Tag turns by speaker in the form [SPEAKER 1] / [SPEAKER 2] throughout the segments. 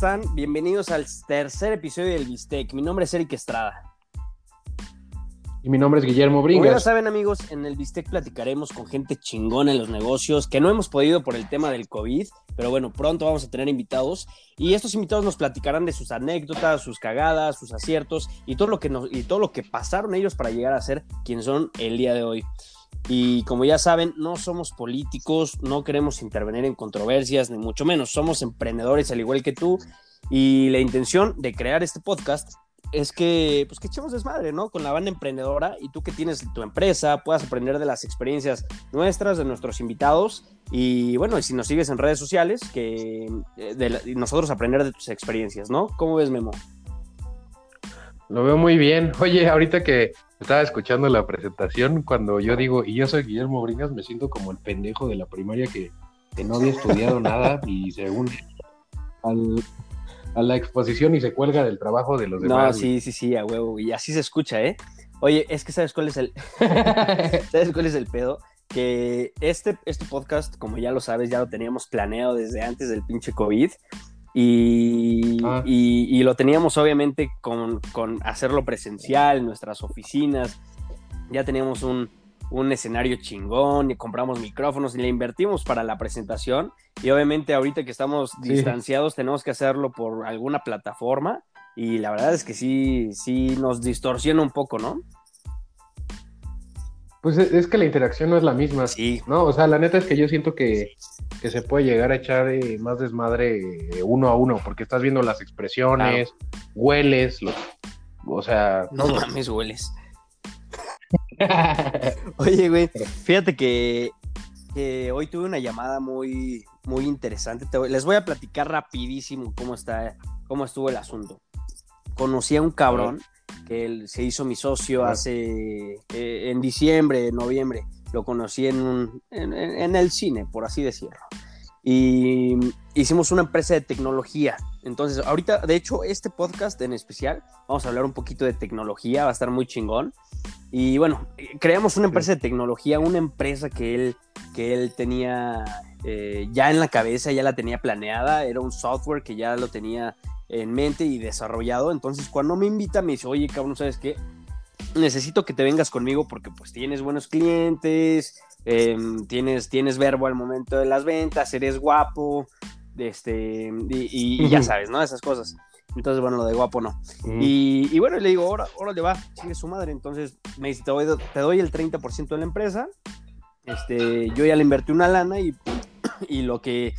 [SPEAKER 1] están? Bienvenidos al tercer episodio del Bistec. Mi nombre es Eric Estrada.
[SPEAKER 2] Y mi nombre es Guillermo
[SPEAKER 1] Como ya
[SPEAKER 2] Bringas.
[SPEAKER 1] saben, amigos, en el Bistec platicaremos con gente chingona en los negocios, que no hemos podido por el tema del COVID, pero bueno, pronto vamos a tener invitados. Y estos invitados nos platicarán de sus anécdotas, sus cagadas, sus aciertos y todo lo que, nos, y todo lo que pasaron ellos para llegar a ser quien son el día de hoy. Y como ya saben, no somos políticos, no queremos intervenir en controversias, ni mucho menos. Somos emprendedores al igual que tú. Y la intención de crear este podcast es que, pues que echemos desmadre, ¿no? Con la banda emprendedora y tú que tienes tu empresa, puedas aprender de las experiencias nuestras, de nuestros invitados. Y bueno, y si nos sigues en redes sociales, que eh, nosotros aprender de tus experiencias, ¿no? ¿Cómo ves, Memo?
[SPEAKER 2] Lo veo muy bien. Oye, ahorita que estaba escuchando la presentación, cuando yo digo, y yo soy Guillermo Bringas, me siento como el pendejo de la primaria que, que no había estudiado nada y se une al- a la exposición y se cuelga del trabajo de los
[SPEAKER 1] No,
[SPEAKER 2] demás. güey.
[SPEAKER 1] sí, sí, sí, a huevo. Y así se escucha, ¿eh? Oye, es que ¿sabes cuál es el, ¿Sabes cuál es el pedo? Que este, este podcast, como ya lo sabes, ya lo teníamos planeado desde antes del pinche COVID. Y,
[SPEAKER 2] Ah.
[SPEAKER 1] y- y lo teníamos obviamente con, con hacerlo presencial en nuestras oficinas. Ya teníamos un, un escenario chingón y compramos micrófonos y le invertimos para la presentación. Y obviamente ahorita que estamos
[SPEAKER 2] Sí.
[SPEAKER 1] distanciados tenemos que hacerlo por alguna plataforma. Y la verdad es que sí, sí nos distorsiona un poco, ¿no?
[SPEAKER 2] Pues es es que la interacción no es la misma.
[SPEAKER 1] Sí,
[SPEAKER 2] No, o sea, la neta es que yo siento que, que se puede llegar a echar eh, más desmadre eh, uno a uno, porque estás viendo las expresiones, hueles, los, o sea,
[SPEAKER 1] no mames, hueles. Oye, güey, fíjate que, que hoy tuve una llamada muy, muy interesante. Te voy- les voy a platicar rapidísimo cómo está, cómo estuvo el asunto. Conocí a un cabrón que él se hizo mi socio hace eh, en diciembre, noviembre. Lo conocí en, un, en, en- el cine, por así decirlo. Y hicimos una empresa de tecnología. Entonces, ahorita, de hecho, este podcast en especial, vamos a hablar un poquito de tecnología, va a estar muy chingón. Y bueno, creamos una empresa de tecnología, una empresa que él, que él tenía eh, ya en la cabeza, ya la tenía planeada, era un software que ya lo tenía en mente y desarrollado. Entonces, cuando me invita, me dice, oye, cabrón, ¿sabes qué? Necesito que te vengas conmigo porque pues tienes buenos clientes, em, tienes, tienes verbo al momento de las ventas, eres guapo, este, y, y- y ya sabes, ¿no? Esas cosas. Entonces, bueno, lo de guapo no.
[SPEAKER 2] Mm.
[SPEAKER 1] Y, y bueno, le digo, ahora, ahora le va, sigue su madre. Entonces me dice, te doy, te doy el 30% de la empresa. Este, yo ya le invertí una lana y, y lo que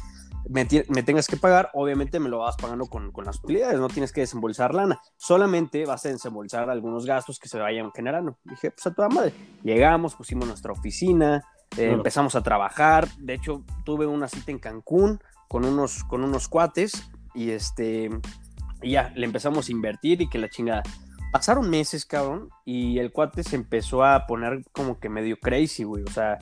[SPEAKER 1] me, tengas que pagar, obviamente me lo vas pagando con, con las utilidades, no tienes que desembolsar lana. Solamente vas a desembolsar algunos gastos que se vayan generando. Dije, pues a toda madre. Llegamos, pusimos nuestra oficina, eh,
[SPEAKER 2] Claro.
[SPEAKER 1] empezamos a trabajar. De hecho, tuve una cita en Cancún con unos, con unos cuates y este y ya, le empezamos a invertir y que la chingada. Pasaron meses, cabrón, y el cuate se empezó a poner como que medio crazy, güey. O sea,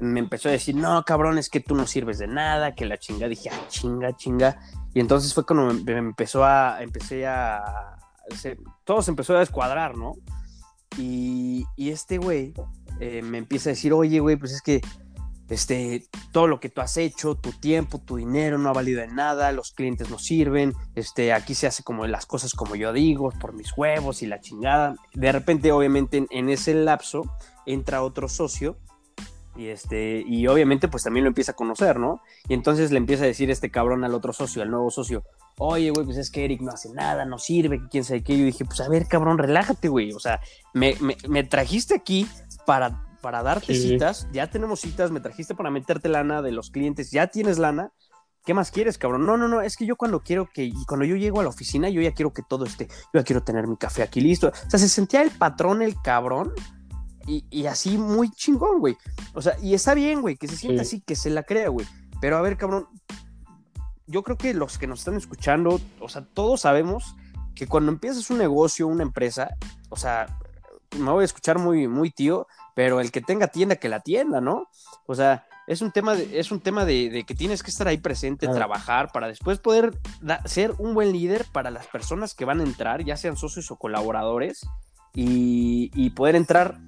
[SPEAKER 1] me empezó a decir, no, cabrón, es que tú no sirves de nada, que la chinga. Dije, ah, chinga, chinga. Y entonces fue cuando me, empezó a, empecé a, se- todo se empezó a descuadrar, ¿no? Y, este güey eh, me empieza a decir, oye, güey, pues es que este, todo lo que tú has hecho, tu tiempo, tu dinero no ha valido en nada, los clientes no sirven, este, aquí se hace como las cosas como yo digo, por mis huevos y la chingada. De repente, obviamente, en, en ese lapso entra otro socio y este, y obviamente pues también lo empieza a conocer, ¿no? Y entonces le empieza a decir este cabrón al otro socio, al nuevo socio, oye, güey, pues es que Eric no hace nada, no sirve, que quién sabe qué. Yo dije, pues a ver, cabrón, relájate, güey. O sea, me, me, me trajiste aquí para, para darte
[SPEAKER 2] Sí.
[SPEAKER 1] citas, ya tenemos citas, me trajiste para meterte lana de los clientes, ya tienes lana. ¿Qué más quieres, cabrón? No, no, no, es que yo cuando quiero que, cuando yo llego a la oficina, yo ya quiero que todo esté, yo ya quiero tener mi café aquí listo. O sea, se sentía el patrón, el cabrón, y, y así muy chingón, güey. O sea, y está bien, güey, que se sienta
[SPEAKER 2] Sí.
[SPEAKER 1] así, que se la crea, güey. Pero a ver, cabrón, yo creo que los que nos están escuchando, o sea, todos sabemos que cuando empiezas un negocio, una empresa, o sea, me voy a escuchar muy, muy tío, pero el que tenga tienda, que la tienda, ¿no? O sea, es un tema de, es un tema de, de que tienes que estar ahí presente,
[SPEAKER 2] Claro.
[SPEAKER 1] trabajar, para después poder da- ser un buen líder para las personas que van a entrar, ya sean socios o colaboradores, y, y poder entrar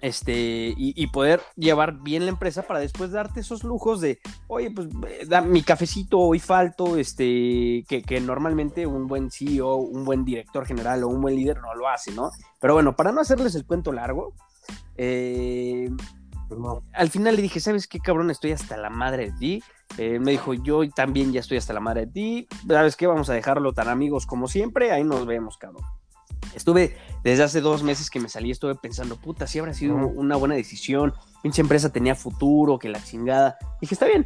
[SPEAKER 1] este, y, poder llevar bien la empresa para después darte esos lujos de, oye, pues da mi cafecito, hoy falto, este, que, normalmente un buen CEO, un buen director general o un buen líder no lo hace, ¿no? Pero bueno, para no hacerles el cuento largo, eh, pues al final le dije, ¿sabes qué, cabrón? Estoy hasta la madre de ti. Eh, me dijo, yo también ya estoy hasta la madre de ti. ¿Sabes qué? Vamos a dejarlo tan amigos como siempre. Ahí nos vemos, cabrón. Estuve, desde hace dos meses que me salí, estuve pensando, puta, si habrá sido una buena decisión, pinche empresa tenía futuro, que la chingada. Dije, está bien.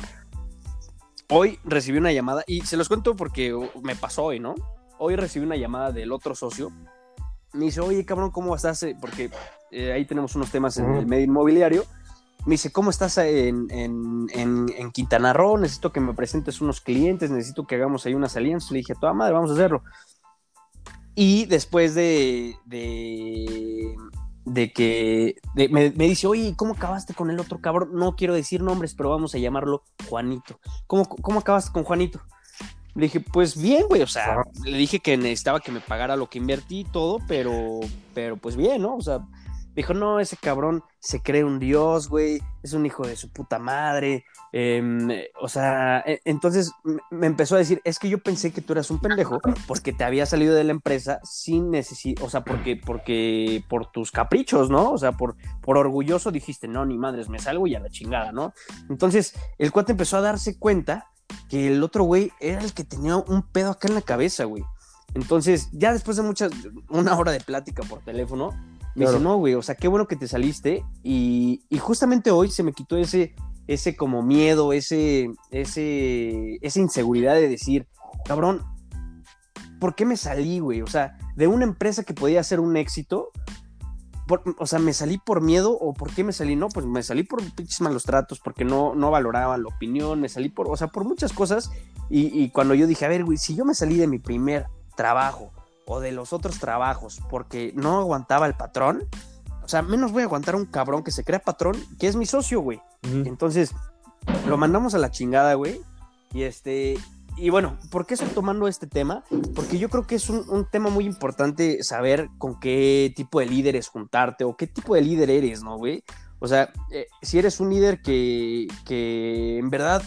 [SPEAKER 1] Hoy recibí una llamada, y se los cuento porque me pasó hoy, ¿no? Hoy recibí una llamada del otro socio. Me dice, oye, cabrón, ¿cómo estás? Eh, porque eh, ahí tenemos unos temas en el medio inmobiliario. Me dice, ¿cómo estás en, en, en, Quintana Roo? Necesito que me presentes unos clientes, necesito que hagamos ahí unas alianzas. Le dije, toda madre, vamos a hacerlo. Y después de, de, que me, dice, oye, ¿cómo acabaste con el otro cabrón? No quiero decir nombres, pero vamos a llamarlo Juanito. ¿Cómo, cómo acabaste con Juanito? Le dije, pues bien, güey, o sea, le dije que necesitaba que me pagara lo que invertí y todo, pero, pero pues bien, ¿no? O sea, dijo, no, ese cabrón se cree un dios, güey, es un hijo de su puta madre. Em, o sea, e, entonces me empezó a decir, es que yo pensé que tú eras un pendejo porque te había salido de la empresa sin necesidad, o sea, porque, porque, por tus caprichos, ¿no? O sea, por, por orgulloso dijiste, no, ni madres, me salgo y a la chingada, ¿no? Entonces, el cuate empezó a darse cuenta que el otro güey era el que tenía un pedo acá en la cabeza, güey. Entonces, ya después de muchas, una hora de plática por teléfono, me dice, no, güey, o sea, qué bueno que te saliste. Y, justamente hoy se me quitó ese, ese como miedo, ese, ese, esa inseguridad de decir, cabrón, ¿por qué me salí, güey? O sea, de una empresa que podía ser un éxito, o sea, me salí por miedo o por qué me salí, no, pues me salí por pinches malos tratos, porque no, no valoraban la opinión, me salí por, o sea, por muchas cosas. Y, y cuando yo dije, a ver, güey, si yo me salí de mi primer trabajo, o de los otros trabajos porque no aguantaba el patrón, o sea, menos voy a aguantar a un cabrón que se crea patrón, que es mi socio, güey. Entonces, lo mandamos a la chingada, güey. Y este, y bueno, ¿por qué estoy tomando este tema? Porque yo creo que es un, tema muy importante saber con qué tipo de líderes juntarte o qué tipo de líder eres, ¿no, güey? O sea, eh, si eres un líder que, que en verdad,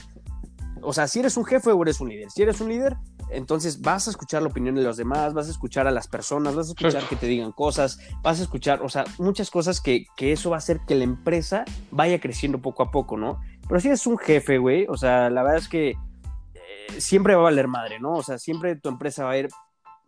[SPEAKER 1] o sea, si eres un jefe o eres un líder. Si eres un líder, entonces vas a escuchar la opinión de los demás, vas a escuchar a las personas, vas a escuchar que te digan cosas, vas a escuchar, o sea, muchas cosas que, eso va a hacer que la empresa vaya creciendo poco a poco, ¿no? Pero si eres un jefe, güey, o sea, la verdad es que eh, siempre va a valer madre, ¿no? O sea, siempre tu empresa va a ir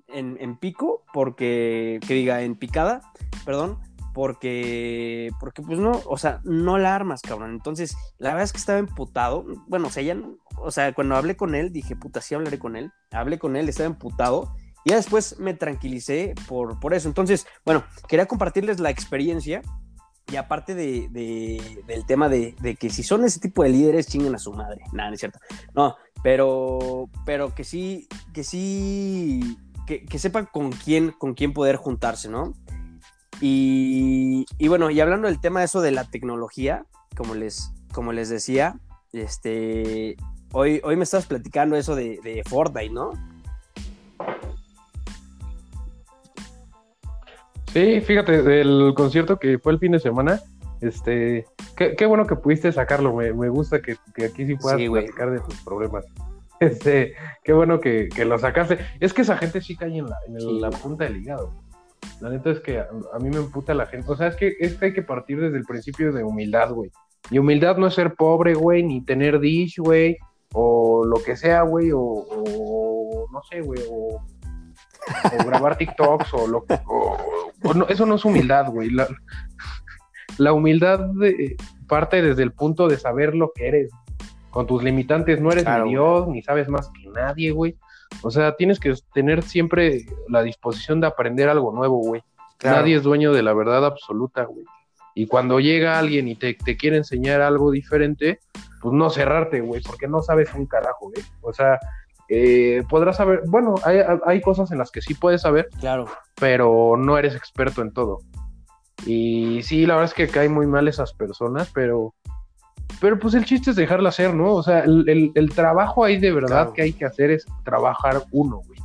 [SPEAKER 1] en, en pico, porque, que diga, en picada, perdón, porque, porque pues no, o sea, no la armas, cabrón. Entonces, la verdad es que estaba emputado. Bueno, o sea, ya, o cuando hablé con él, dije, puta, sí hablaré con él. Hablé con él, estaba emputado. Y ya después me tranquilicé por, por eso. Entonces, bueno, quería compartirles la experiencia. Y aparte de, del tema de, que si son ese tipo de líderes, chinguen a su madre. Nada, no es cierto. No, pero, pero que sí, que sí, que, que sepan con quién, con quién poder juntarse, ¿no? Y, bueno, y hablando del tema de eso de la tecnología, como les, como les decía, este, hoy, hoy me estabas platicando eso de, de Fortnite, ¿no?
[SPEAKER 2] Sí, fíjate, del concierto que fue el fin de semana, este, qué, bueno que pudiste sacarlo, me, gusta que, aquí sí puedas platicar de tus problemas. Este, qué bueno que, lo sacaste. Es que esa gente sí cae en la, en la punta del hígado. La neta es que a, mí me emputa la gente. O sea, es que, es que hay que partir desde el principio de humildad, güey. Y humildad no es ser pobre, güey, ni tener dish, güey, o lo que sea, güey, o, no sé, güey, o, grabar TikToks, o lo que. no, eso no es humildad, güey. La, la humildad parte desde el punto de saber lo que eres. Con tus limitantes no eres ni Dios, ni sabes más que nadie, güey. O sea, tienes que tener siempre la disposición de aprender algo nuevo, güey. Nadie es dueño de la verdad absoluta, güey. Y cuando llega alguien y te, quiere enseñar algo diferente, pues no cerrarte, güey, porque no sabes un carajo, güey. O sea, eh, podrás saber, bueno, hay, hay, cosas en las que sí puedes saber,
[SPEAKER 1] claro.
[SPEAKER 2] pero no eres experto en todo. Y sí, la verdad es que caen muy mal esas personas, pero pero pues el chiste es dejarla hacer, ¿no? O sea, el, trabajo ahí de verdad que hay que hacer es trabajar uno, güey.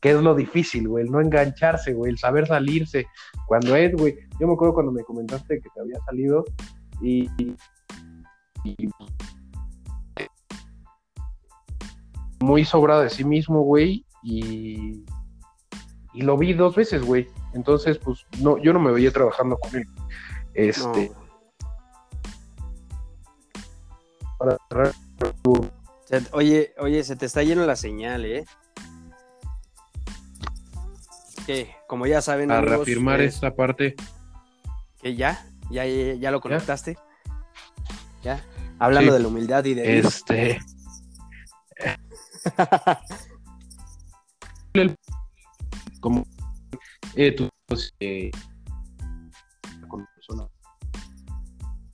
[SPEAKER 2] que es lo difícil, güey, el no engancharse, güey, el saber salirse. Cuando es, güey, yo me acuerdo cuando me comentaste que te había salido y, y muy sobrado de sí mismo, güey, y, y lo vi dos veces, güey. Entonces, pues, no, yo no me veía trabajando con él. Este.
[SPEAKER 1] No. Oye, oye, se te está lleno la señal, ¿eh? Que, como ya saben,
[SPEAKER 2] a
[SPEAKER 1] amigos,
[SPEAKER 2] reafirmar
[SPEAKER 1] pues,
[SPEAKER 2] esta parte.
[SPEAKER 1] que ya, ya, ya, ya lo conectaste. Ya. Hablando
[SPEAKER 2] Sí.
[SPEAKER 1] de la humildad y de
[SPEAKER 2] Este. como eh, tú, pues, eh, con persona.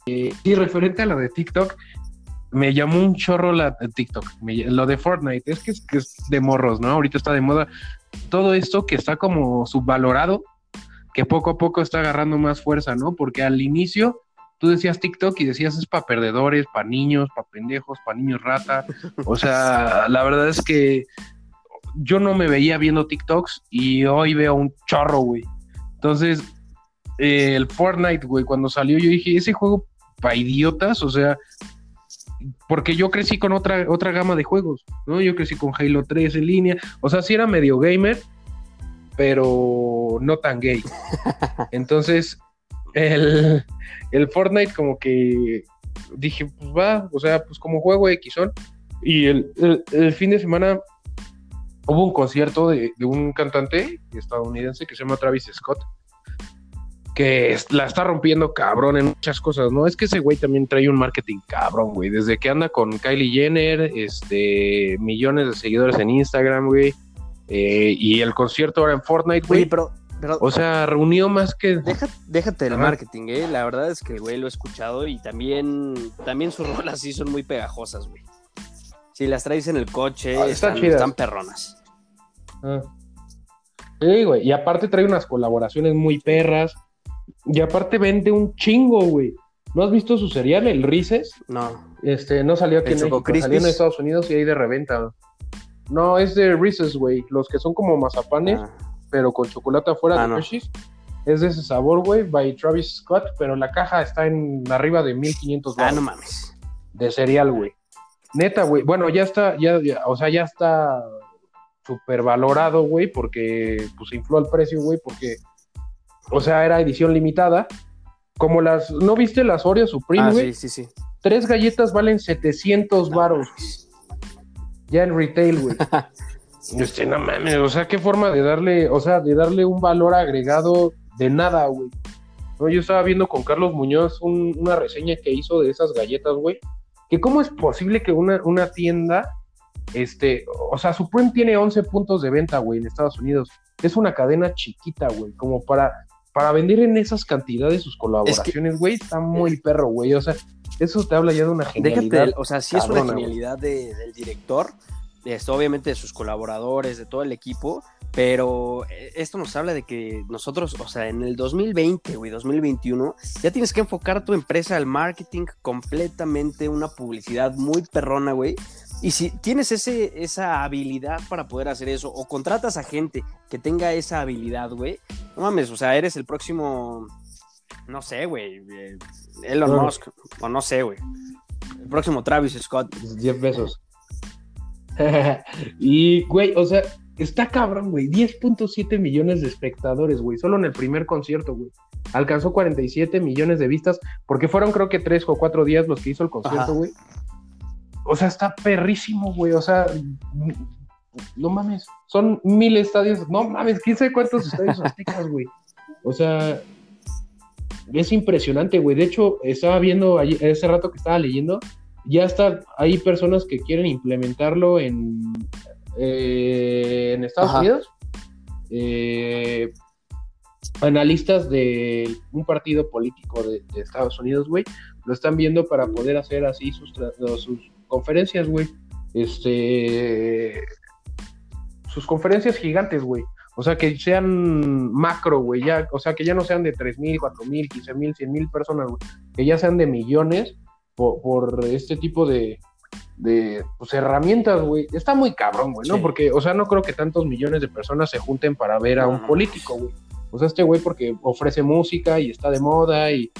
[SPEAKER 2] Eh, sí, referente a lo de TikTok, me llamó un chorro la de TikTok, me- lo de Fortnite, es que, es que es de morros, ¿no? Ahorita está de moda todo esto que está como subvalorado, que poco a poco está agarrando más fuerza, ¿no? Porque al inicio tú decías TikTok y decías es para perdedores, para niños, para pendejos, para niños rata. O sea, la verdad es que yo no me veía viendo TikToks y hoy veo un chorro, güey. Entonces, eh, el Fortnite, güey, cuando salió yo dije, ese juego para idiotas, o sea, porque yo crecí con otra, otra gama de juegos, ¿no? Yo crecí con Halo 3 en línea, o sea, sí era medio gamer, pero no tan gay. Entonces, el, el Fortnite como que dije, pues va, o sea, pues como juego X son. Y el, el- el fin de semana hubo un concierto de, de un cantante estadounidense que se llama Travis Scott, que la está rompiendo cabrón en muchas cosas, ¿no? Es que ese güey también trae un marketing cabrón, güey. Desde que anda con Kylie Jenner, este, millones de seguidores en Instagram, güey. eh, y el concierto ahora en Fortnite,
[SPEAKER 1] Oye,
[SPEAKER 2] güey.
[SPEAKER 1] pero, pero
[SPEAKER 2] O sea, reunió más que...
[SPEAKER 1] déjate del
[SPEAKER 2] Ajá.
[SPEAKER 1] marketing, ¿eh? La verdad es que el güey lo he escuchado y también, también sus rolas sí son muy pegajosas, güey. Si las traes en el coche,
[SPEAKER 2] Ah, están
[SPEAKER 1] están,
[SPEAKER 2] chidas.
[SPEAKER 1] están perronas.
[SPEAKER 2] Ah. Sí, güey. Y aparte trae unas colaboraciones muy perras. Y aparte vende un chingo, güey. ¿No has visto su cereal, el Rices?
[SPEAKER 1] No.
[SPEAKER 2] Este, no salió aquí
[SPEAKER 1] ¿El
[SPEAKER 2] en México, salió en Estados Unidos y ahí de reventa. No, es de Reese's, güey. Los que son como mazapanes,
[SPEAKER 1] Ah,
[SPEAKER 2] pero con chocolate afuera
[SPEAKER 1] Ah,
[SPEAKER 2] de
[SPEAKER 1] no.
[SPEAKER 2] Hershey's. Es de ese sabor, güey, by Travis Scott, pero la caja está en arriba de 1500
[SPEAKER 1] Ah,
[SPEAKER 2] baros
[SPEAKER 1] no mames.
[SPEAKER 2] de cereal, güey. Neta, güey. Bueno, ya está, ya, ya, o sea, ya está súper valorado, güey, porque pues infló el precio, güey, porque, o sea, era edición limitada. Como las, ¿no viste las Oreo Supreme,
[SPEAKER 1] Ah,
[SPEAKER 2] güey?
[SPEAKER 1] sí, sí, sí.
[SPEAKER 2] Tres galletas valen 700
[SPEAKER 1] No
[SPEAKER 2] varos, ya en retail, güey. Este, no mames, o sea, qué forma de darle, o sea, de darle un valor agregado de nada, güey. No, yo estaba viendo con Carlos Muñoz un- una reseña que hizo de esas galletas, güey. Que cómo es posible que una, una tienda, este, o sea, Supreme tiene 11 puntos de venta, güey, en Estados Unidos. Es una cadena chiquita, güey, como para, para vender en esas cantidades sus colaboraciones, güey, está muy perro, güey. O sea, eso te habla ya de una genialidad.
[SPEAKER 1] Déjate, o sea, sí es
[SPEAKER 2] cabrona,
[SPEAKER 1] una genialidad de- del director, esto, obviamente de sus colaboradores, de todo el equipo, pero eh, esto nos habla de que nosotros, o sea, en el 2020, güey, 2021, ya tienes que enfocar tu empresa al marketing completamente, una publicidad muy perrona, güey. Y si tienes ese, esa habilidad para poder hacer eso, o contratas a gente que tenga esa habilidad, güey, no mames, o sea, eres el próximo, no sé, güey, eh, Elon. Musk, o no sé, güey. El próximo Travis Scott.
[SPEAKER 2] 10 pesos. y, güey, o sea, está cabrón, güey. 10.7 millones de espectadores, güey. Solo en el primer concierto, güey. Alcanzó 47 millones de vistas, porque fueron creo que tres o cuatro días los que hizo el concierto, güey. O sea, está perrísimo, güey. O sea, no mames. Son mil estadios. No mames, quién sabe cuántos estadios aztecas, güey. O sea, es impresionante, güey. De hecho, estaba viendo allí- ese rato que estaba leyendo, ya está, hay personas que quieren implementarlo en, eh, en Estados
[SPEAKER 1] Ajá.
[SPEAKER 2] Unidos. Eh, analistas de un partido político de, de Estados Unidos, güey, lo están viendo para poder hacer así sus conferencias, güey. Este. Sus conferencias gigantes, güey. O sea, que sean macro, güey. Ya, o sea, que ya no sean de 3.000, 4.000, 15.000, 100.000 personas, güey. Que ya sean de millones por, por este tipo de, de pues, herramientas, güey. Está muy cabrón, güey, ¿no?
[SPEAKER 1] Sí.
[SPEAKER 2] Porque, o sea, no creo que tantos millones de personas se junten para ver a un político, güey. O sea, este güey porque ofrece música y está de moda y,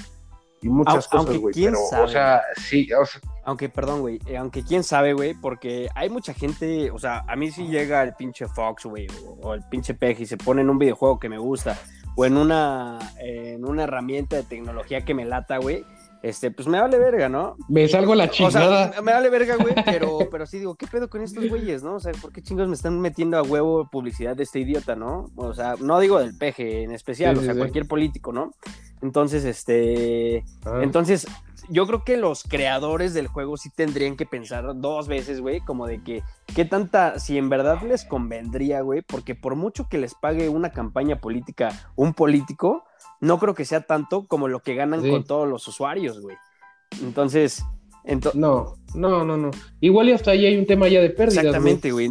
[SPEAKER 2] y muchas
[SPEAKER 1] Au-
[SPEAKER 2] cosas, güey. Pero,
[SPEAKER 1] sabe.
[SPEAKER 2] o sea, sí, o sea,
[SPEAKER 1] Aunque, perdón, güey, eh, aunque quién sabe, güey, porque hay mucha gente, o sea, a mí si llega el pinche Fox, güey, o, o el pinche Peg y se pone en un videojuego que me gusta, o en una, en una herramienta de tecnología que me lata, güey, este, pues me vale verga, ¿no?
[SPEAKER 2] me salgo a la
[SPEAKER 1] O
[SPEAKER 2] chingada.
[SPEAKER 1] sea, me vale verga, güey, pero, pero sí digo, ¿qué pedo con estos güeyes, no? O sea, ¿por qué chingos me están metiendo a huevo publicidad de este idiota, no? O sea, no digo del peje en especial,
[SPEAKER 2] Sí,
[SPEAKER 1] o
[SPEAKER 2] sí,
[SPEAKER 1] sea,
[SPEAKER 2] sí.
[SPEAKER 1] cualquier político, ¿no? Entonces, este,
[SPEAKER 2] Ah.
[SPEAKER 1] entonces, yo creo que los creadores del juego sí tendrían que pensar dos veces, güey, como de que, ¿qué tanta, si en verdad les convendría, güey? Porque por mucho que les pague una campaña política un político, no creo que sea tanto como lo que ganan
[SPEAKER 2] Sí.
[SPEAKER 1] con todos los usuarios, güey. Entonces, ento-
[SPEAKER 2] No, no, no, no. Igual y hasta ahí hay un tema ya de pérdidas, güey.
[SPEAKER 1] exactamente, güey.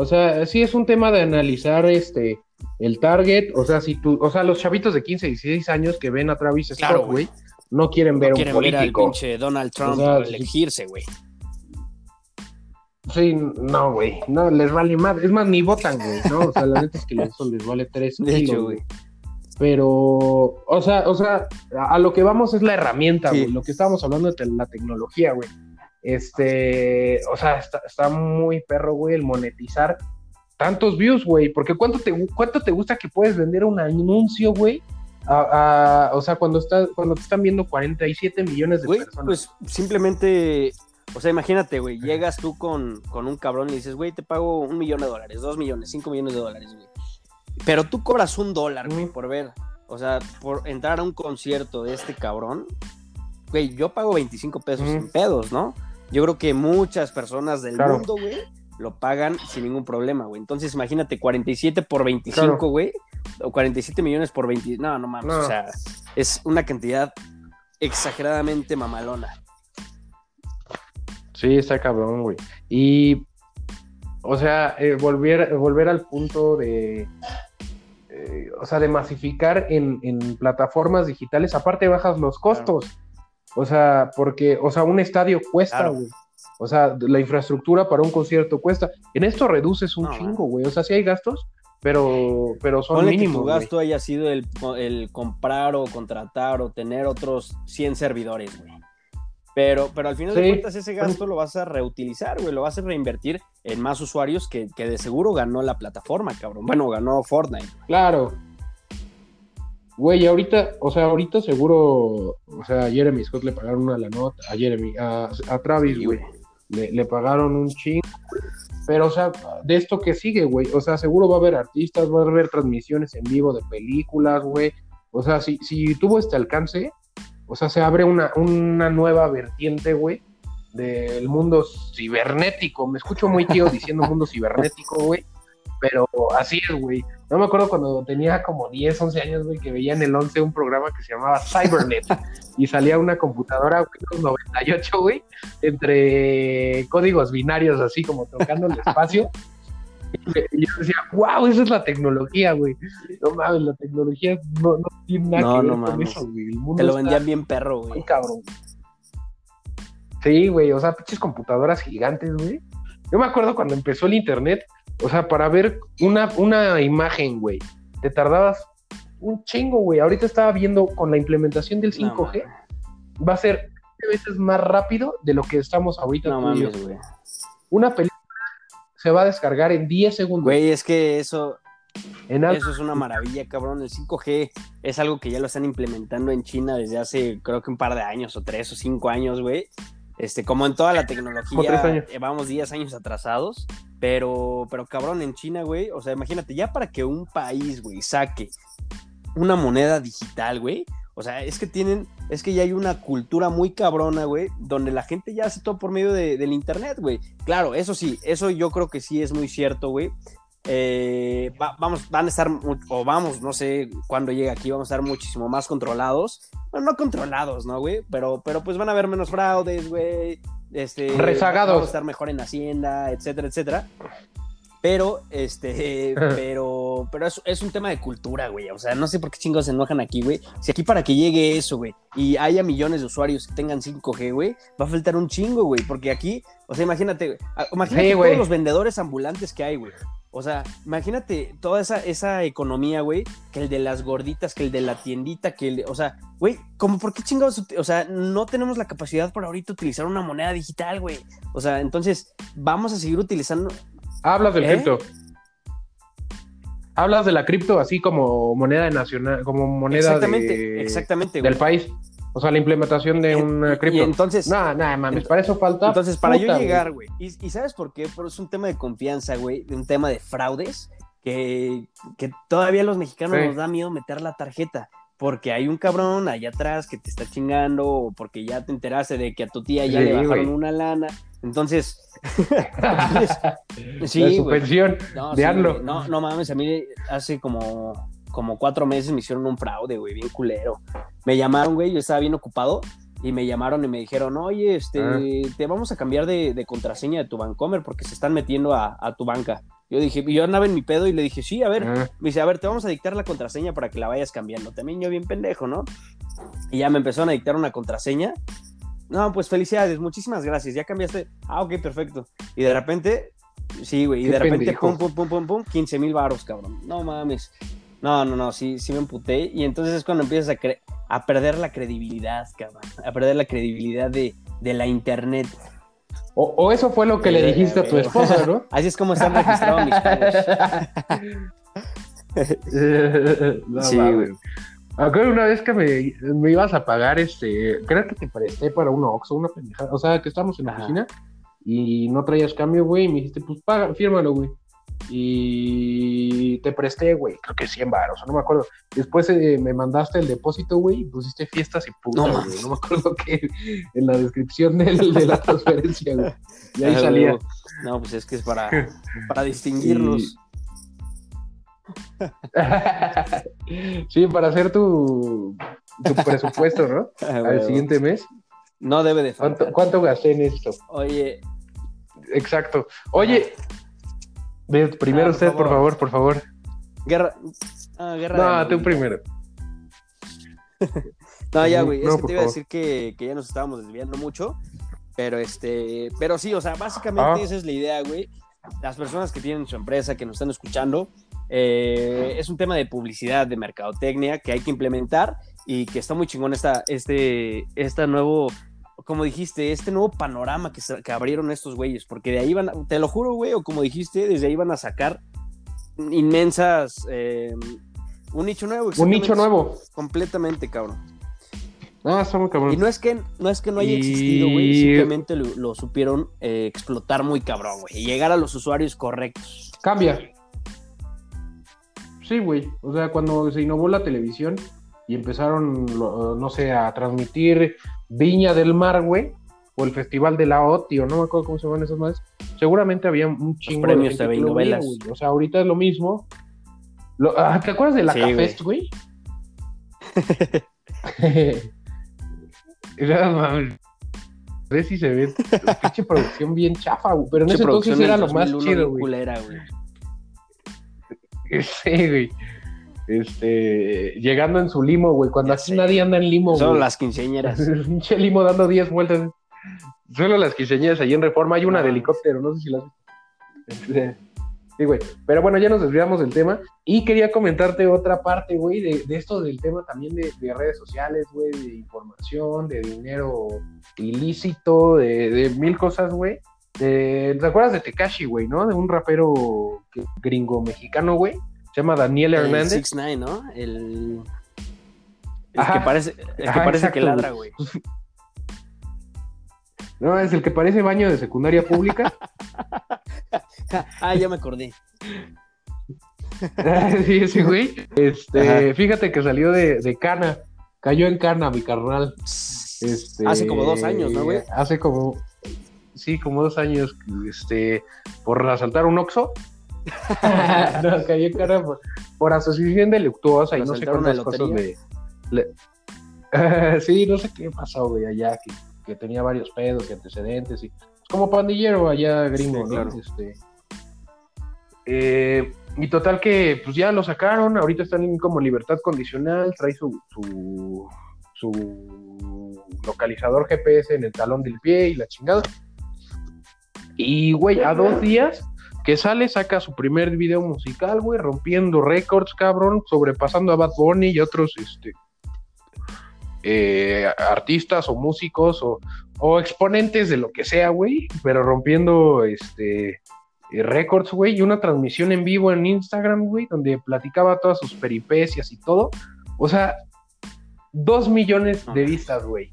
[SPEAKER 2] O sea, sí es un tema de analizar este el target, o sea, si tú, o sea, los chavitos de 15, 16 años que ven a Travis Scott,
[SPEAKER 1] Claro,
[SPEAKER 2] güey, no quieren ver
[SPEAKER 1] No
[SPEAKER 2] un
[SPEAKER 1] quieren ver al
[SPEAKER 2] político.
[SPEAKER 1] pinche Donald Trump
[SPEAKER 2] O sea,
[SPEAKER 1] elegirse, güey.
[SPEAKER 2] Sí, no, güey, no, les vale más, es más, ni votan, güey, ¿no? O sea, la neta es que eso les vale tres
[SPEAKER 1] De
[SPEAKER 2] kilos,
[SPEAKER 1] hecho,
[SPEAKER 2] güey. Pero, o sea, o sea, a a lo que vamos es la herramienta,
[SPEAKER 1] Sí.
[SPEAKER 2] güey, lo que estábamos hablando de la tecnología, güey. Este, o sea, está, está muy perro, güey, el monetizar tantos views, güey, porque ¿cuánto te, cuánto te gusta que puedes vender un anuncio, güey? A- a- o sea, cuando, está, cuando te están viendo 47 millones de
[SPEAKER 1] Güey,
[SPEAKER 2] personas.
[SPEAKER 1] pues simplemente, o sea, imagínate, güey, llegas tú con, con un cabrón y le dices, güey, te pago un millón de dólares, dos millones, cinco millones de dólares, güey. Pero tú cobras un dólar, güey, por ver, o sea, por entrar a un concierto de este cabrón, güey, yo pago 25 pesos en pedos, ¿no? Yo creo que muchas personas del
[SPEAKER 2] Claro.
[SPEAKER 1] mundo, güey, lo pagan sin ningún problema, güey. Entonces, imagínate, 47 por 25,
[SPEAKER 2] Claro.
[SPEAKER 1] güey, o 47 millones por 20, no, no mames,
[SPEAKER 2] No.
[SPEAKER 1] o sea, es una cantidad exageradamente mamalona.
[SPEAKER 2] Sí, está cabrón, güey. Y, o sea, eh, volver, volver al punto de, eh, o sea, de masificar en, en plataformas digitales, aparte bajas los costos. O sea, porque, o sea, un estadio cuesta,
[SPEAKER 1] Claro.
[SPEAKER 2] güey. O sea, la infraestructura para un concierto cuesta. En esto reduces un
[SPEAKER 1] No,
[SPEAKER 2] chingo, güey. O sea, sí hay gastos, pero, pero son
[SPEAKER 1] Ponle que
[SPEAKER 2] mínimos,
[SPEAKER 1] tu
[SPEAKER 2] güey.
[SPEAKER 1] gasto haya sido el, el comprar o contratar o tener otros 100 servidores, güey. Pero, pero al final de
[SPEAKER 2] Sí.
[SPEAKER 1] cuentas ese gasto lo vas a reutilizar, güey, lo vas a reinvertir en más usuarios que, que de seguro ganó la plataforma, cabrón. Bueno, ganó Fortnite.
[SPEAKER 2] Claro. Güey, ahorita, o sea, ahorita seguro, o sea, a Jeremy Scott le pagaron una la nota, a Jeremy, a, a Travis, güey, le, le pagaron un chingo, güey. pero, o sea, de esto que sigue, güey, o sea, seguro va a haber artistas, va a haber transmisiones en vivo de películas, güey, o sea, si, si tuvo este alcance, o sea, se abre una, una nueva vertiente, güey, del mundo cibernético, me escucho muy tío diciendo mundo cibernético, güey, pero así es, güey. No me acuerdo cuando tenía como 10, 11 años, güey, que veía en el 11 un programa que se llamaba Cybernet y salía una computadora Windows 98, güey, entre códigos binarios así como tocando el espacio. Y yo decía, wow, esa es la tecnología, güey. No mames, la tecnología no, no tiene nada
[SPEAKER 1] No,
[SPEAKER 2] que ver
[SPEAKER 1] no
[SPEAKER 2] con eso, güey. El mundo
[SPEAKER 1] Te lo vendían bien perro,
[SPEAKER 2] muy
[SPEAKER 1] güey.
[SPEAKER 2] cabrón. Sí, güey, o sea, pinches computadoras gigantes, güey. Yo me acuerdo cuando empezó el internet, o sea, para ver una, una imagen, güey, te tardabas un chingo, güey. Ahorita estaba viendo con la implementación del
[SPEAKER 1] No
[SPEAKER 2] 5G, va a ser 20 veces más rápido de lo que estamos ahorita.
[SPEAKER 1] No mames, güey.
[SPEAKER 2] Una película se va a descargar en 10 segundos.
[SPEAKER 1] Güey, es que eso, Eso es una maravilla, cabrón. El 5G es algo que ya lo están implementando en China desde hace, creo que un par de años, o tres o cinco años, güey. Este, como en toda la tecnología,
[SPEAKER 2] años.
[SPEAKER 1] eh, vamos 10 años atrasados. Pero, pero cabrón, en China, güey, o sea, imagínate, ya para que un país, güey, saque una moneda digital, güey. O sea, es que tienen, es que ya hay una cultura muy cabrona, güey, donde la gente ya hace todo por medio de- del internet, güey. Claro, eso sí, eso yo creo que sí es muy cierto, güey. Eh, va- vamos, van a estar, o vamos, no sé cuándo llega aquí, vamos a estar muchísimo más controlados. Bueno, no controlados, ¿no, güey? Pero, pero pues van a haber menos fraudes, güey. Este,
[SPEAKER 2] Rezagados.
[SPEAKER 1] Vamos a estar mejor en Hacienda, etcétera, etcétera. Pero, este, pero, pero es, es, un tema de cultura, güey. O sea, no sé por qué chingos se enojan aquí, güey. Si aquí para que llegue eso, güey, y haya millones de usuarios que tengan 5G, güey, va a faltar un chingo, güey. Porque aquí, o sea, imagínate, imagínate todos los vendedores ambulantes que hay, güey. O sea, imagínate toda esa, esa economía, güey, que el de las gorditas, que el de la tiendita, que el de, o sea, güey, como por qué chingados, o sea, no tenemos la capacidad por ahorita utilizar una moneda digital, güey. O sea, entonces vamos a seguir utilizando.
[SPEAKER 2] Hablas del ¿Eh? cripto. Hablas de la cripto así como moneda nacional, como moneda
[SPEAKER 1] exactamente, exactamente,
[SPEAKER 2] del país. O sea, la implementación de un cripto.
[SPEAKER 1] entonces.
[SPEAKER 2] Nada, nada, mames, para eso falta.
[SPEAKER 1] Entonces, para yo llegar, güey. Y, ¿sabes por qué? Pero es un tema de confianza, güey. De un tema de fraudes. Que, que todavía los mexicanos nos da miedo meter la tarjeta. Porque hay un cabrón allá atrás que te está chingando. O porque ya te enteraste de que a tu tía ya le bajaron una lana. Entonces.
[SPEAKER 2] sí, la suspensión
[SPEAKER 1] no,
[SPEAKER 2] de
[SPEAKER 1] No, no mames, a mí hace como como cuatro meses me hicieron un fraude, güey, bien culero. Me llamaron, güey, yo estaba bien ocupado y me llamaron y me dijeron, oye, este, ah. te vamos a cambiar de, contraseña de tu Bancomer porque se están metiendo a, tu banca. Yo dije, yo andaba en mi pedo y le dije, sí, a ver, ah. me dice, a ver, te vamos a dictar la contraseña para que la vayas cambiando. También yo bien pendejo, ¿no? Y ya me empezaron a dictar una contraseña. No, pues felicidades, muchísimas gracias, ya cambiaste. Ah, ok, perfecto. Y de repente, sí, güey, y de repente, pum, pum, pum, pum, pum, 15 mil baros, cabrón. No mames. No, no, no, sí, sí me emputé. Y entonces es cuando empiezas a, a perder la credibilidad, cabrón. A perder la credibilidad de, la internet.
[SPEAKER 2] O, eso fue lo que le dijiste a tu esposa, ¿no?
[SPEAKER 1] Así es como están registrados mis pagos.
[SPEAKER 2] sí, güey. Acuerdo una vez que me, me, ibas a pagar, este, creo que te presté para un Oxxo, una pendejada. O sea, que estábamos en la oficina y no traías cambio, güey, y me dijiste, pues paga, fírmalo, güey y te presté, güey, creo que 100 baros, no me acuerdo. Después eh, me mandaste el depósito, güey, y pusiste fiestas y puta, no, güey. No me acuerdo qué en la descripción de la transferencia, güey. Y ahí salía.
[SPEAKER 1] No, pues es que es para, para distinguirlos.
[SPEAKER 2] sí, para hacer tu, tu presupuesto, ¿no? Ah, Al siguiente mes.
[SPEAKER 1] No debe de
[SPEAKER 2] faltar. ¿Cuánto, gasté en esto?
[SPEAKER 1] Oye.
[SPEAKER 2] Exacto. Oye, primero ah, usted, por favor. por favor,
[SPEAKER 1] Guerra. Ah, guerra
[SPEAKER 2] no, tú primero.
[SPEAKER 1] no, ya, güey. es que te iba a decir que, ya nos estábamos desviando mucho. Pero este. Pero sí, o sea, básicamente ah. esa es la idea, güey. Las personas que tienen su empresa, que nos están escuchando, eh, es un tema de publicidad, de mercadotecnia que hay que implementar y que está muy chingón esta, este, esta nuevo como dijiste, este nuevo panorama que, que abrieron estos güeyes, porque de ahí van, te lo juro, güey, o como dijiste, desde ahí van a sacar inmensas, eh, un nicho nuevo.
[SPEAKER 2] Un nicho nuevo.
[SPEAKER 1] Completamente, cabrón.
[SPEAKER 2] Ah, está muy cabrón.
[SPEAKER 1] Y no es que no, es que no haya existido, güey, simplemente lo, supieron eh, explotar muy cabrón, güey, y llegar a los usuarios correctos.
[SPEAKER 2] Cambia. Sí, güey, o sea, cuando se innovó la televisión y empezaron, no sé, a transmitir Viña del Mar, güey, o el Festival de la OTI, o no me acuerdo cómo se llaman esas más, seguramente había un chingo
[SPEAKER 1] premios de, novelas.
[SPEAKER 2] o sea, ahorita es lo mismo. Ah, ¿Te acuerdas de la sí, Cafest, güey? ver si se ve pinche producción bien chafa, güey. Pero en ese entonces era lo más chido, güey. Sí, güey este, llegando en su limo, güey, cuando así nadie anda en limo,
[SPEAKER 1] Solo las quinceañeras.
[SPEAKER 2] Pinche limo dando 10 vueltas. Solo las quinceañeras ahí en Reforma hay una de helicóptero, no sé si las este, Sí, güey. Pero bueno, ya nos desviamos del tema. Y quería comentarte otra parte, güey, de, esto del tema también de, redes sociales, güey, de información, de dinero ilícito, de, mil cosas, güey. ¿Te acuerdas de Tekashi, güey, no? De un rapero gringo mexicano, güey, se llama Daniel Hernández.
[SPEAKER 1] El 6 9 ¿no? El, el que parece, el que, parece que ladra, güey.
[SPEAKER 2] No, es el que parece baño de secundaria pública.
[SPEAKER 1] ah, ya me acordé.
[SPEAKER 2] sí, sí, güey. Este, fíjate que salió de, de, Cana. Cayó en Cana, mi carnal.
[SPEAKER 1] Este, hace como dos años, ¿no, güey?
[SPEAKER 2] Hace como. Sí, como dos años. Este. Por asaltar un Oxxo. No, cayó cara por, asociación delictuosa y no sé cuántas cosas de. sí, no sé qué pasó, güey, allá, que, tenía varios pedos y antecedentes y. Como pandillero allá gringo, Este, Eh, y total que pues ya lo sacaron, ahorita están en como libertad condicional, trae su, su, su localizador GPS en el talón del pie y la chingada. Y, güey, a dos días que sale, saca su primer video musical, güey, rompiendo récords, cabrón, sobrepasando a Bad Bunny y otros, este, eh, artistas o músicos o, o, exponentes de lo que sea, güey, pero rompiendo, este, eh, récords, güey, y una transmisión en vivo en Instagram, güey, donde platicaba todas sus peripecias y todo. O sea, dos millones de vistas, güey,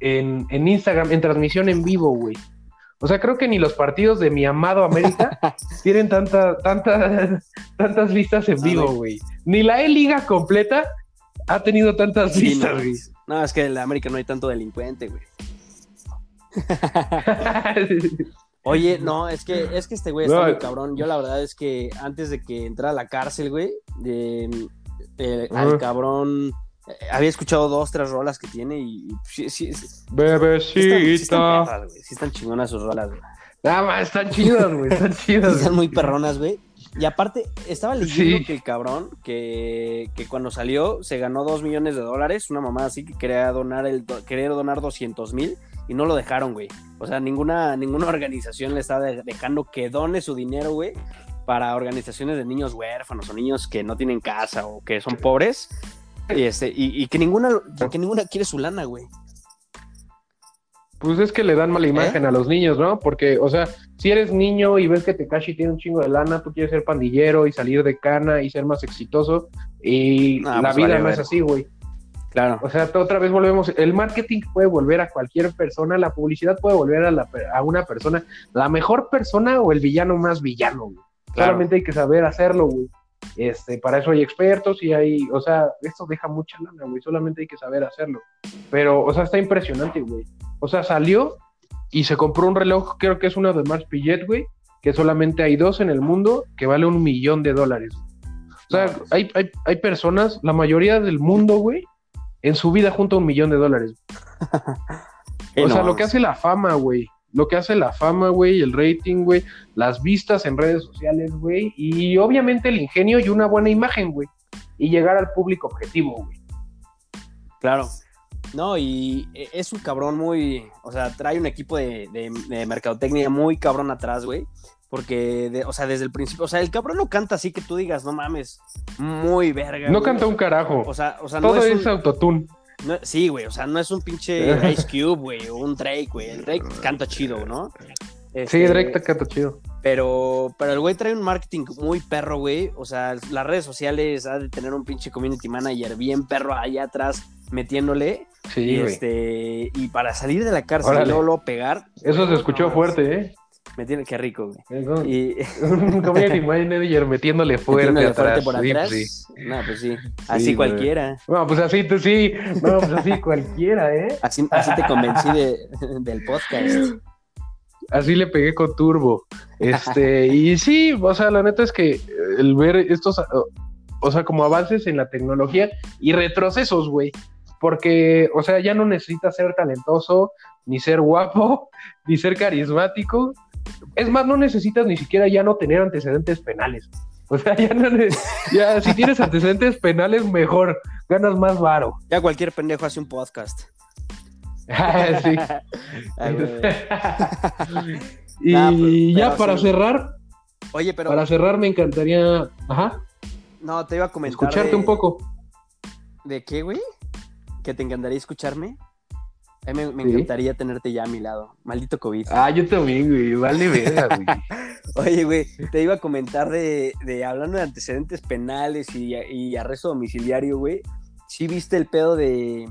[SPEAKER 2] en, en Instagram, en transmisión en vivo, güey. O sea, creo que ni los partidos de mi amado América tienen tanta, tanta, tantas vistas en vivo, güey. Ni la E-Liga completa ha tenido tantas
[SPEAKER 1] Sí,
[SPEAKER 2] vistas, güey.
[SPEAKER 1] no, es que en la América no hay tanto delincuente, güey. Oye, no, es que, es que este güey está
[SPEAKER 2] No,
[SPEAKER 1] muy cabrón. Yo la verdad es que antes de que entrara a la cárcel, güey, eh, al cabrón, había escuchado dos, tres rolas que tiene y, y sí, sí, sí, sí están, sí están
[SPEAKER 2] Bebecita.
[SPEAKER 1] perras. Sí están chingonas sus rolas, güey.
[SPEAKER 2] Nada más, están chidas, güey, están chidas.
[SPEAKER 1] están muy perronas, güey. Y aparte, estaba leyendo que el cabrón, que, que cuando salió, se ganó dos millones de dólares, una mamá así que quería donar el quería donar 200 mil y no lo dejaron, güey. O sea, ninguna, ninguna organización le está de- dejando que done su dinero, güey, para organizaciones de niños huérfanos o niños que no tienen casa o que son pobres. Y, este, y, y que ninguna, que ninguna quiere su lana, güey.
[SPEAKER 2] Pues es que le dan mala
[SPEAKER 1] ¿Eh?
[SPEAKER 2] imagen a los niños, ¿no? Porque, o sea, si eres niño y ves que Tekashi tiene un chingo de lana, tú quieres ser pandillero y salir de cana y ser más exitoso. Y
[SPEAKER 1] Ah,
[SPEAKER 2] la
[SPEAKER 1] pues
[SPEAKER 2] vida
[SPEAKER 1] vale,
[SPEAKER 2] no es así, güey.
[SPEAKER 1] Claro.
[SPEAKER 2] O sea, otra vez volvemos. El marketing puede volver a cualquier persona, la publicidad puede volver a, la a una persona, la mejor persona o el villano más villano, güey.
[SPEAKER 1] Claro.
[SPEAKER 2] Solamente hay que saber hacerlo, güey. Este, para eso hay expertos y hay, o sea, esto deja mucha lana, güey. Solamente hay que saber hacerlo. Pero, o sea, está impresionante, güey. O sea, salió y se compró un reloj, creo que es uno de Mars Pillet, güey, que solamente hay dos en el mundo que vale un millón de dólares. O sea, hay, hay, hay personas, la mayoría del mundo, güey, en su vida junta un millón de dólares. O sea, lo que hace la fama, güey. Lo que hace la fama, güey, el rating, güey, las vistas en redes sociales, güey, y obviamente el ingenio y una buena imagen, güey. Y llegar al público objetivo, güey.
[SPEAKER 1] Claro. No, y e- es un cabrón muy. O sea, trae un equipo de, de- de mercadotecnia muy cabrón atrás, güey. Porque, de- o sea, desde el principio. O sea, el cabrón no canta así que tú digas, no mames, muy verga.
[SPEAKER 2] No
[SPEAKER 1] güey.
[SPEAKER 2] canta un carajo.
[SPEAKER 1] O sea, o sea
[SPEAKER 2] Todo
[SPEAKER 1] no
[SPEAKER 2] es,
[SPEAKER 1] es. un-
[SPEAKER 2] autotune.
[SPEAKER 1] No- sí, güey. O sea, no es un pinche Ice Cube, güey. O un Drake, güey. El Drake canta chido, ¿no?
[SPEAKER 2] Sí,
[SPEAKER 1] Este,
[SPEAKER 2] Drake te canta chido.
[SPEAKER 1] Pero, pero el güey trae un marketing muy perro, güey. O sea, las redes sociales ha de tener un pinche community manager bien perro allá atrás metiéndole.
[SPEAKER 2] Sí,
[SPEAKER 1] y,
[SPEAKER 2] güey.
[SPEAKER 1] este, y para salir de la cárcel y luego, luego pegar.
[SPEAKER 2] Eso se escuchó
[SPEAKER 1] no,
[SPEAKER 2] fuerte, ¿eh?
[SPEAKER 1] Me tiene que rico, güey. Y
[SPEAKER 2] community manager metiéndole fuerte
[SPEAKER 1] metiéndole
[SPEAKER 2] atrás.
[SPEAKER 1] por atrás.
[SPEAKER 2] sí.
[SPEAKER 1] No, pues sí. Así cualquiera.
[SPEAKER 2] No, pues así, tú sí. No, pues así cualquiera, ¿eh?
[SPEAKER 1] Así, así te convencí de, del podcast.
[SPEAKER 2] Así le pegué con turbo. Este, y sí, o sea, la neta es que el ver estos, o sea, como avances en la tecnología y retrocesos, güey. Porque, o sea, ya no necesitas ser talentoso, ni ser guapo, ni ser carismático. Es más, no necesitas ni siquiera ya no tener antecedentes penales. O sea, ya no, ya si tienes antecedentes penales, mejor, ganas más varo.
[SPEAKER 1] Ya cualquier pendejo hace un podcast.
[SPEAKER 2] sí.
[SPEAKER 1] Ay, güey.
[SPEAKER 2] y
[SPEAKER 1] Nah, pero-
[SPEAKER 2] ya
[SPEAKER 1] pero
[SPEAKER 2] para
[SPEAKER 1] sí.
[SPEAKER 2] cerrar,
[SPEAKER 1] Oye, pero
[SPEAKER 2] para cerrar me encantaría, ajá,
[SPEAKER 1] no, te iba a comentar.
[SPEAKER 2] escucharte
[SPEAKER 1] de-
[SPEAKER 2] un poco.
[SPEAKER 1] ¿De qué, güey? ¿Que te encantaría escucharme? A mí me, me
[SPEAKER 2] Sí.
[SPEAKER 1] encantaría tenerte ya a mi lado. Maldito COVID.
[SPEAKER 2] Ah, yo también, güey, vale verga, güey.
[SPEAKER 1] Oye, güey, te iba a comentar de, de hablando de antecedentes penales y, y arresto domiciliario, güey. ¿Sí viste el pedo de,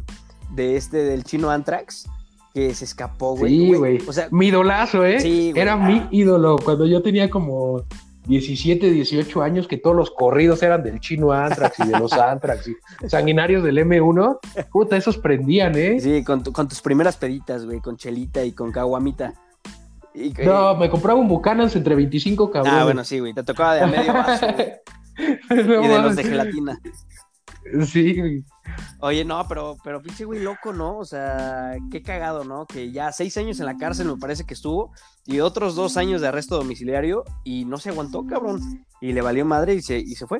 [SPEAKER 1] de este, del chino Antrax? Que se escapó, güey.
[SPEAKER 2] Sí, güey.
[SPEAKER 1] O sea,
[SPEAKER 2] Mi idolazo, ¿eh?
[SPEAKER 1] Sí, güey.
[SPEAKER 2] Era mi ídolo cuando yo tenía como 17, 18 años, que todos los corridos eran del chino Antrax y de los Antrax y sanguinarios del M1. Puta, esos prendían, ¿eh?
[SPEAKER 1] sí, con, tu- con tus primeras peditas, güey, con chelita y con caguamita. Y,
[SPEAKER 2] No, me compraba un Buchanan's entre 25 cabrones.
[SPEAKER 1] ah, bueno, sí, güey, te tocaba de a medio vaso, güey, y de los de gelatina.
[SPEAKER 2] Sí, güey.
[SPEAKER 1] Oye, no, pero, pero pinche güey loco, ¿no? O sea, qué cagado, ¿no? Que ya seis años en la cárcel me parece que estuvo y otros dos años de arresto domiciliario y no se aguantó, cabrón. Y le valió madre y se, y se fue.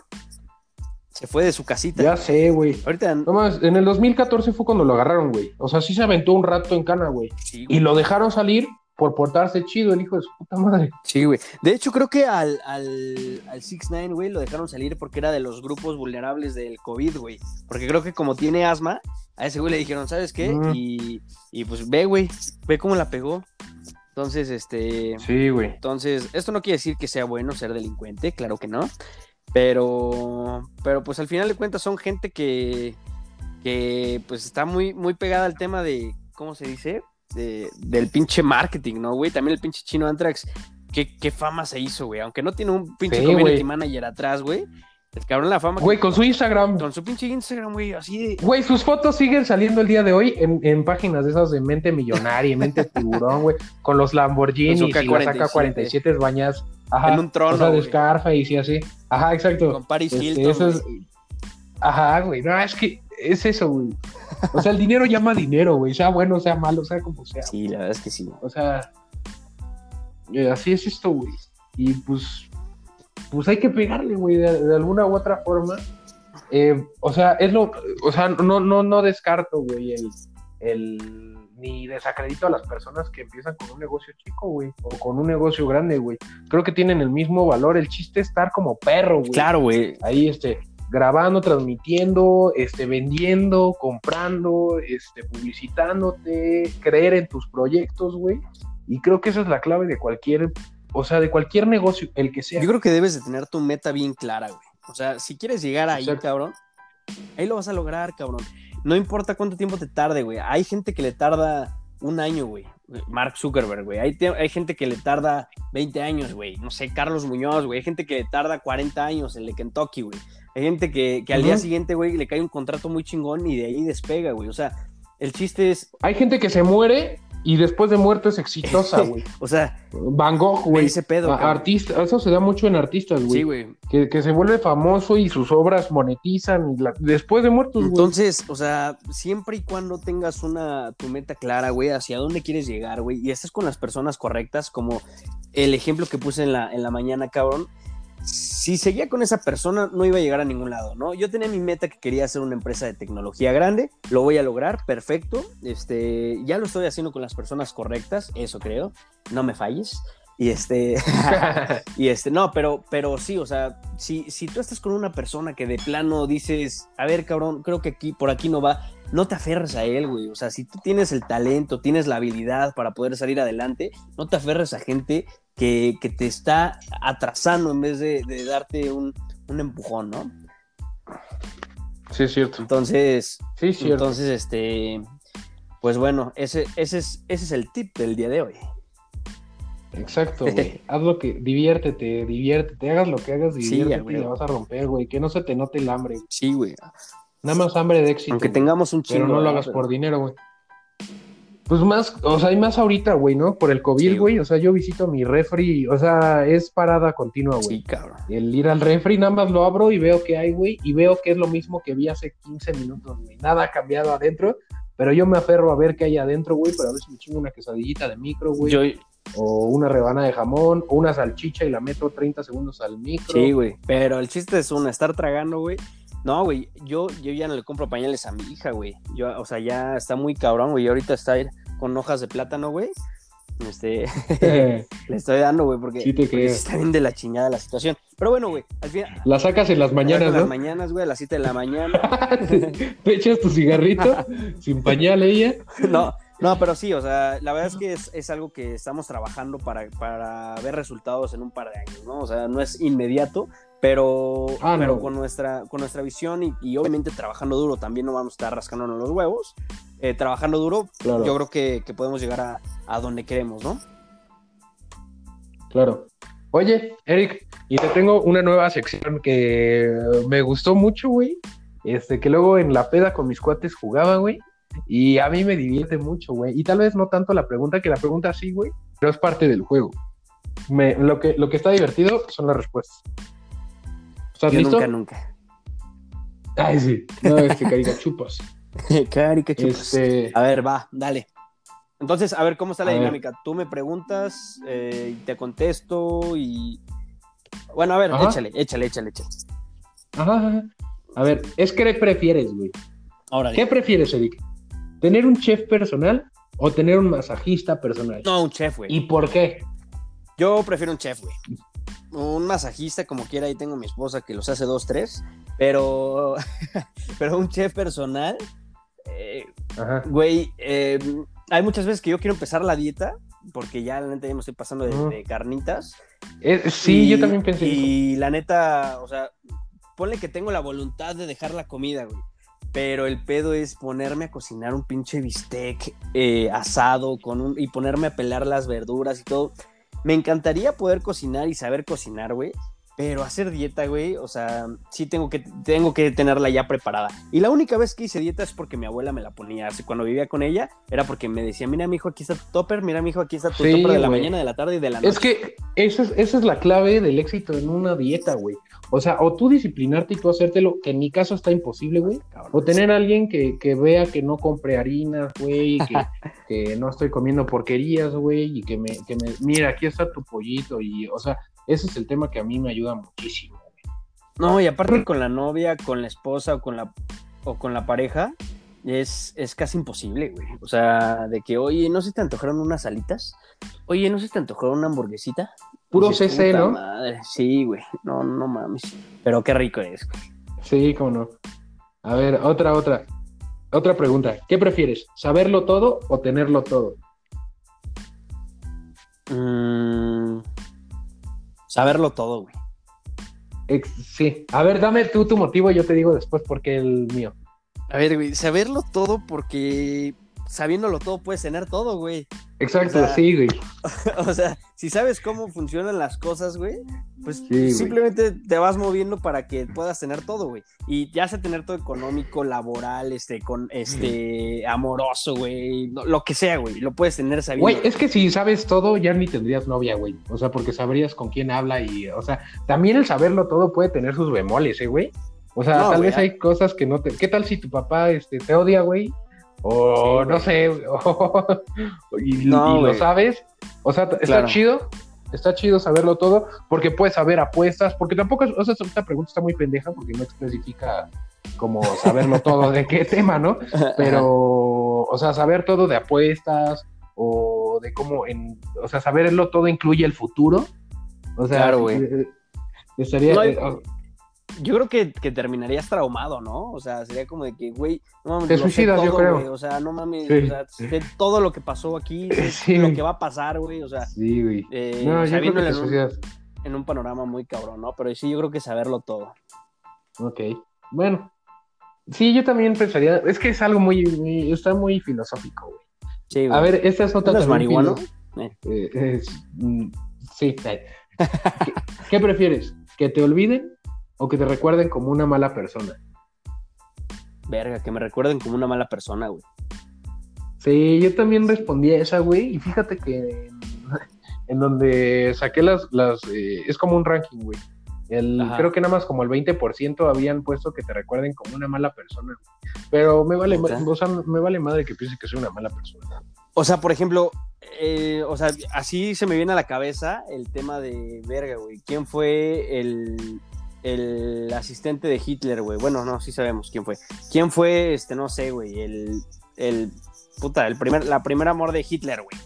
[SPEAKER 1] Se fue de su casita.
[SPEAKER 2] Ya sé, güey.
[SPEAKER 1] Ahorita,
[SPEAKER 2] No más, en el 2014 fue cuando lo agarraron, güey. O sea, sí se aventó un rato en cana, güey.
[SPEAKER 1] sí, güey.
[SPEAKER 2] Y lo dejaron salir por portarse chido, el hijo de su puta madre.
[SPEAKER 1] Sí, güey. De hecho, creo que al, al, al 6ix9ine, güey, lo dejaron salir porque era de los grupos vulnerables del COVID, güey. Porque creo que como tiene asma, a ese güey le dijeron, ¿sabes qué?
[SPEAKER 2] Mm.
[SPEAKER 1] Y, y pues ve, güey, ve cómo la pegó. Entonces, este...
[SPEAKER 2] Sí, güey.
[SPEAKER 1] Entonces, esto no quiere decir que sea bueno ser delincuente, claro que no. Pero, pero pues al final de cuentas son gente que, que pues está muy, muy pegada al tema de, ¿cómo se dice? De, del pinche marketing, ¿no, güey? También el pinche chino Antrax, ¿qué, qué fama se hizo, güey? Aunque no tiene un pinche
[SPEAKER 2] Sí,
[SPEAKER 1] community
[SPEAKER 2] güey.
[SPEAKER 1] manager atrás, güey. El cabrón la fama. que-
[SPEAKER 2] Güey, con su Instagram.
[SPEAKER 1] con su pinche Instagram, güey, así de...
[SPEAKER 2] Güey, sus fotos siguen saliendo el día de hoy en, en páginas de esas de mente millonaria, mente tiburón, güey, con los Lamborghinis
[SPEAKER 1] Con
[SPEAKER 2] y
[SPEAKER 1] su
[SPEAKER 2] las
[SPEAKER 1] K-47.
[SPEAKER 2] AK-47 bañadas. Ajá,
[SPEAKER 1] En un trono,
[SPEAKER 2] O sea, de. Scarface y así. Ajá, exacto.
[SPEAKER 1] Con Paris
[SPEAKER 2] Este,
[SPEAKER 1] Hilton.
[SPEAKER 2] eso es-. Ajá, güey. No, es que es eso, güey. O sea, el dinero llama dinero, güey. Sea bueno, sea malo, sea como sea.
[SPEAKER 1] Sí, la verdad es que sí.
[SPEAKER 2] O sea, eh, así es esto, güey. Y pues, pues hay que pegarle, güey, de, de alguna u otra forma. Eh, o sea, es lo, o sea, no, no, no descarto, güey, el, el, ni desacredito a las personas que empiezan con un negocio chico, güey, o con un negocio grande, güey. Creo que tienen el mismo valor. El chiste es estar como perro, güey.
[SPEAKER 1] Claro, güey.
[SPEAKER 2] Ahí, este, grabando, transmitiendo, este, vendiendo, comprando, este, publicitándote, creer en tus proyectos, güey. Y creo que esa es la clave de cualquier, o sea, de cualquier negocio, el que sea.
[SPEAKER 1] Yo creo que debes de tener tu meta bien clara, güey. O sea, si quieres llegar ahí,
[SPEAKER 2] Exacto.
[SPEAKER 1] cabrón, ahí lo vas a lograr, cabrón. No importa cuánto tiempo te tarde, güey. Hay gente que le tarda un año, güey. Mark Zuckerberg, güey. Hay, hay gente que le tarda 20 años, güey. No sé, Carlos Muñoz, güey. Hay gente que le tarda 40 años, el de Kentucky, güey. Hay gente que, que al día siguiente, güey, le cae un contrato muy chingón y de ahí despega, güey. O sea, el chiste es,
[SPEAKER 2] Hay gente que se muere y después de muerto es exitosa, güey.
[SPEAKER 1] o sea,
[SPEAKER 2] Van Gogh, güey.
[SPEAKER 1] ese pedo, cabrón.
[SPEAKER 2] Artista, eso se da mucho en artistas, güey.
[SPEAKER 1] Sí, güey.
[SPEAKER 2] que, que se vuelve famoso y sus obras monetizan y la- después de muertos, güey.
[SPEAKER 1] Entonces, o sea, siempre y cuando tengas una tu meta clara, güey, hacia dónde quieres llegar, güey, y estés con las personas correctas, como el ejemplo que puse en la, en la mañana, cabrón. Si seguía con esa persona, no iba a llegar a ningún lado, ¿no? Yo tenía mi meta que quería hacer una empresa de tecnología grande, lo voy a lograr, perfecto. Este, ya lo estoy haciendo con las personas correctas, eso creo. No me falles. Y este, y este, no, pero, pero sí, o sea, si, si tú estás con una persona que de plano dices, a ver, cabrón, creo que aquí, por aquí no va, no te aferres a él, güey. O sea, si tú tienes el talento, tienes la habilidad para poder salir adelante, no te aferres a gente que, que te está atrasando en vez de, de darte un, un empujón, ¿no?
[SPEAKER 2] sí, es cierto.
[SPEAKER 1] Entonces,
[SPEAKER 2] Sí, es cierto.
[SPEAKER 1] entonces, este, pues bueno, ese, ese, es, ese es el tip del día de hoy.
[SPEAKER 2] Exacto, güey. Haz lo que, diviértete, diviértete, hagas lo que hagas, diviértete y la vas a romper, güey. Que no se te note el hambre.
[SPEAKER 1] Sí, güey.
[SPEAKER 2] Nada más hambre de éxito.
[SPEAKER 1] Aunque tengamos un chingo.
[SPEAKER 2] Pero no lo hagas
[SPEAKER 1] Pero-
[SPEAKER 2] por dinero, güey. Pues más, o sea, hay más ahorita, güey, ¿no? Por el COVID,
[SPEAKER 1] Sí,
[SPEAKER 2] güey. O sea, yo visito mi refri, o sea, es parada continua, güey.
[SPEAKER 1] Sí, cabrón.
[SPEAKER 2] El ir al refri, nada más lo abro y veo que hay, güey, y veo que es lo mismo que vi hace 15 minutos, güey. Nada ha cambiado adentro, pero yo me aferro a ver qué hay adentro, güey, para ver si me chingo una quesadillita de micro, güey,
[SPEAKER 1] Yo,
[SPEAKER 2] o una rebanada de jamón, o una salchicha y la meto 30 segundos al micro.
[SPEAKER 1] Sí, güey. Pero el chiste es una, estar tragando, güey. No, güey, yo, yo ya no le compro pañales a mi hija, güey. Yo, o sea, ya está muy cabrón, güey. Y ahorita está con hojas de plátano, güey. Este, le estoy dando, güey, porque,
[SPEAKER 2] Sí
[SPEAKER 1] está bien de la chingada la situación. Pero bueno, güey, al final.
[SPEAKER 2] la sacas en las mañanas,
[SPEAKER 1] las
[SPEAKER 2] ¿no?
[SPEAKER 1] mañanas, güey, a las 7 de la mañana.
[SPEAKER 2] Te echas tu cigarrito sin pañal ella.
[SPEAKER 1] no, no, pero sí, o sea, la verdad es que es, es algo que estamos trabajando para, para ver resultados en un par de años, ¿no? O sea, no es inmediato, pero,
[SPEAKER 2] Ah, no.
[SPEAKER 1] pero con, nuestra, con nuestra visión y, y obviamente trabajando duro también no vamos a estar rascándonos los huevos. Eh, trabajando duro,
[SPEAKER 2] Claro.
[SPEAKER 1] yo creo que, que podemos llegar a, a donde queremos, ¿no?
[SPEAKER 2] Claro. Oye, Eric, y te tengo una nueva sección que me gustó mucho, güey. Este, que luego en la peda con mis cuates jugaba, güey. Y a mí me divierte mucho, güey. Y tal vez no tanto la pregunta, que la pregunta sí, güey, pero es parte del juego. Me, lo, que, lo que está divertido son las respuestas. ¿Estás
[SPEAKER 1] Yo
[SPEAKER 2] listo?
[SPEAKER 1] nunca, nunca.
[SPEAKER 2] Ay, sí. No, este caricachupas.
[SPEAKER 1] caricachupas.
[SPEAKER 2] Este,
[SPEAKER 1] A ver, va, dale. Entonces, a ver, ¿cómo está la
[SPEAKER 2] A ver.
[SPEAKER 1] dinámica? Tú me preguntas, eh, y te contesto y... Bueno, a ver,
[SPEAKER 2] Ajá.
[SPEAKER 1] échale, échale, échale, échale.
[SPEAKER 2] ajá, ajá. A ver, es que prefieres, güey.
[SPEAKER 1] Ahora,
[SPEAKER 2] ¿Qué prefieres, Eric? ¿Tener un chef personal o tener un masajista personal?
[SPEAKER 1] no, un chef, güey.
[SPEAKER 2] ¿Y por qué?
[SPEAKER 1] Yo prefiero un chef, güey. Un masajista, como quiera, ahí tengo a mi esposa que los hace dos, tres, pero, pero un chef personal, eh, güey, eh, hay muchas veces que yo quiero empezar la dieta, porque ya la neta ya me estoy pasando de, carnitas.
[SPEAKER 2] Eh, sí,
[SPEAKER 1] Y-
[SPEAKER 2] yo también pensé eso.
[SPEAKER 1] Y la neta, o sea, ponle que tengo la voluntad de dejar la comida, güey. Pero el pedo es ponerme a cocinar un pinche bistec eh, asado con un, y ponerme a pelar las verduras y todo. Me encantaría poder cocinar y saber cocinar, güey. Pero hacer dieta, güey, o sea, sí tengo que, tengo que tenerla ya preparada. Y la única vez que hice dieta es porque mi abuela me la ponía. Así, cuando vivía con ella, era porque me decía, mira, mijo, aquí está tu topper, mira, mijo, aquí está tu
[SPEAKER 2] Sí,
[SPEAKER 1] topper de la mañana, de la tarde y de la noche.
[SPEAKER 2] Es que esa es, esa es la clave del éxito en una dieta, güey. O sea, o tú disciplinarte y tú hacértelo, que en mi caso está imposible, güey. O tener a alguien que, que vea que no compre harinas, güey, que, que no estoy comiendo porquerías, güey, y que me, que me, mira, aquí está tu pollito, y, o sea, ese es el tema que a mí me ayuda muchísimo.
[SPEAKER 1] No, y aparte con la novia, con la esposa o con la, o con la pareja, es, es casi imposible, güey. O sea, de que, oye, ¿no se te antojaron unas alitas? Oye, ¿no se te antojó una hamburguesita?
[SPEAKER 2] Puro
[SPEAKER 1] Dices,
[SPEAKER 2] CC,
[SPEAKER 1] "Puta
[SPEAKER 2] ¿no?
[SPEAKER 1] madre". Sí, güey. No, no mames. Pero qué rico es, güey.
[SPEAKER 2] Sí, cómo no. A ver, otra, otra. Otra pregunta. ¿Qué prefieres? ¿Saberlo todo o tenerlo todo?
[SPEAKER 1] Mm, saberlo todo, güey.
[SPEAKER 2] Ex- sí. A ver, dame tú tu motivo y yo te digo después por qué el mío.
[SPEAKER 1] A ver, güey, saberlo todo porque sabiéndolo todo puedes tener todo, güey.
[SPEAKER 2] Exacto,
[SPEAKER 1] O sea,
[SPEAKER 2] sí, güey.
[SPEAKER 1] o sea, si sabes cómo funcionan las cosas, güey, pues simplemente te vas moviendo para que puedas tener todo, güey. Y ya sea tener todo económico, laboral, este, con, este, amoroso, güey, no- lo que sea, güey, lo puedes tener sabiendo.
[SPEAKER 2] Güey, es que si sabes todo, ya ni tendrías novia, güey. O sea, porque sabrías con quién habla y, o sea, también el saberlo todo puede tener sus bemoles, ¿eh, güey? O sea,
[SPEAKER 1] No,
[SPEAKER 2] tal
[SPEAKER 1] güey,
[SPEAKER 2] vez
[SPEAKER 1] ah.
[SPEAKER 2] hay cosas que no te... ¿Qué tal si tu papá este, te odia, güey? O
[SPEAKER 1] Sí,
[SPEAKER 2] no sé, o- y,
[SPEAKER 1] No,
[SPEAKER 2] y lo sabes. O sea, está
[SPEAKER 1] Claro.
[SPEAKER 2] chido, está chido saberlo todo, porque puedes saber apuestas, porque tampoco, es- o sea, esta pregunta está muy pendeja porque no especifica como saberlo todo de qué tema, ¿no? pero, o sea, saber todo de apuestas o de cómo, en, o sea, saberlo todo incluye el futuro. O sea,
[SPEAKER 1] Claro, güey.
[SPEAKER 2] eh, estaría,
[SPEAKER 1] No,
[SPEAKER 2] eh,
[SPEAKER 1] Yo creo que, que terminarías traumado, ¿no? O sea, sería como de que, güey, no mames,
[SPEAKER 2] Te suicidas, yo creo.
[SPEAKER 1] güey, O sea, no mames,
[SPEAKER 2] Sí.
[SPEAKER 1] o sea, sé todo lo que pasó aquí, sé
[SPEAKER 2] Sí.
[SPEAKER 1] lo que va a pasar, güey, o sea,
[SPEAKER 2] sí, güey.
[SPEAKER 1] eh,
[SPEAKER 2] No, yo creo que te suicidas.
[SPEAKER 1] en un panorama muy cabrón, ¿no? Pero sí, yo creo que saberlo todo.
[SPEAKER 2] Ok, bueno. Sí, yo también pensaría, es que es algo muy, muy- está muy filosófico, güey.
[SPEAKER 1] Sí, güey.
[SPEAKER 2] A ver, esta es otra filo- eh, es- mm, sí. ay. ¿Qué, qué prefieres? ¿Que te olviden o que te recuerden como una mala persona?
[SPEAKER 1] Verga, que me recuerden como una mala persona, güey.
[SPEAKER 2] Sí, yo también respondí a esa, güey, y fíjate que en, donde saqué las, las eh, es como un ranking, güey. El, creo que nada más como el 20% habían puesto que te recuerden como una mala persona. güey. Pero me vale, me vale madre que piense que soy una mala persona.
[SPEAKER 1] O sea, por ejemplo, eh, o sea, así se me viene a la cabeza el tema de verga, güey. ¿Quién fue el, el asistente de Hitler, güey? Bueno, no, sí sabemos quién fue. ¿Quién fue, este, no sé, güey, el, el, puta, el primer, la primer amor de Hitler, güey?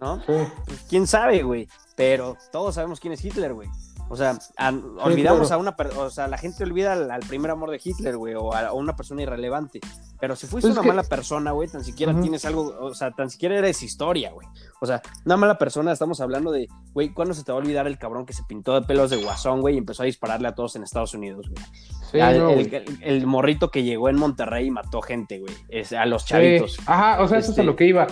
[SPEAKER 1] ¿No?
[SPEAKER 2] Sí,
[SPEAKER 1] Pues, quién sabe, güey. Pero todos sabemos quién es Hitler, güey. O sea, a- olvidamos
[SPEAKER 2] claro.
[SPEAKER 1] a una per- o sea, la gente olvida al, al primer amor de Hitler, güey, o a, a una persona irrelevante. Pero si fuiste
[SPEAKER 2] Pues es
[SPEAKER 1] una
[SPEAKER 2] que-
[SPEAKER 1] mala persona, güey, tan siquiera tienes algo, o sea, tan siquiera eres historia, güey. O sea, una mala persona, estamos hablando de, güey, ¿cuándo se te va a olvidar el cabrón que se pintó de pelos de guasón, güey, y empezó a dispararle a todos en Estados Unidos, güey?
[SPEAKER 2] sí, no,
[SPEAKER 1] el,
[SPEAKER 2] güey.
[SPEAKER 1] el- el morrito que llegó en Monterrey y mató gente, güey, es- a los
[SPEAKER 2] Sí.
[SPEAKER 1] chavitos.
[SPEAKER 2] Ajá, o sea, eso es
[SPEAKER 1] Este-
[SPEAKER 2] a lo que iba.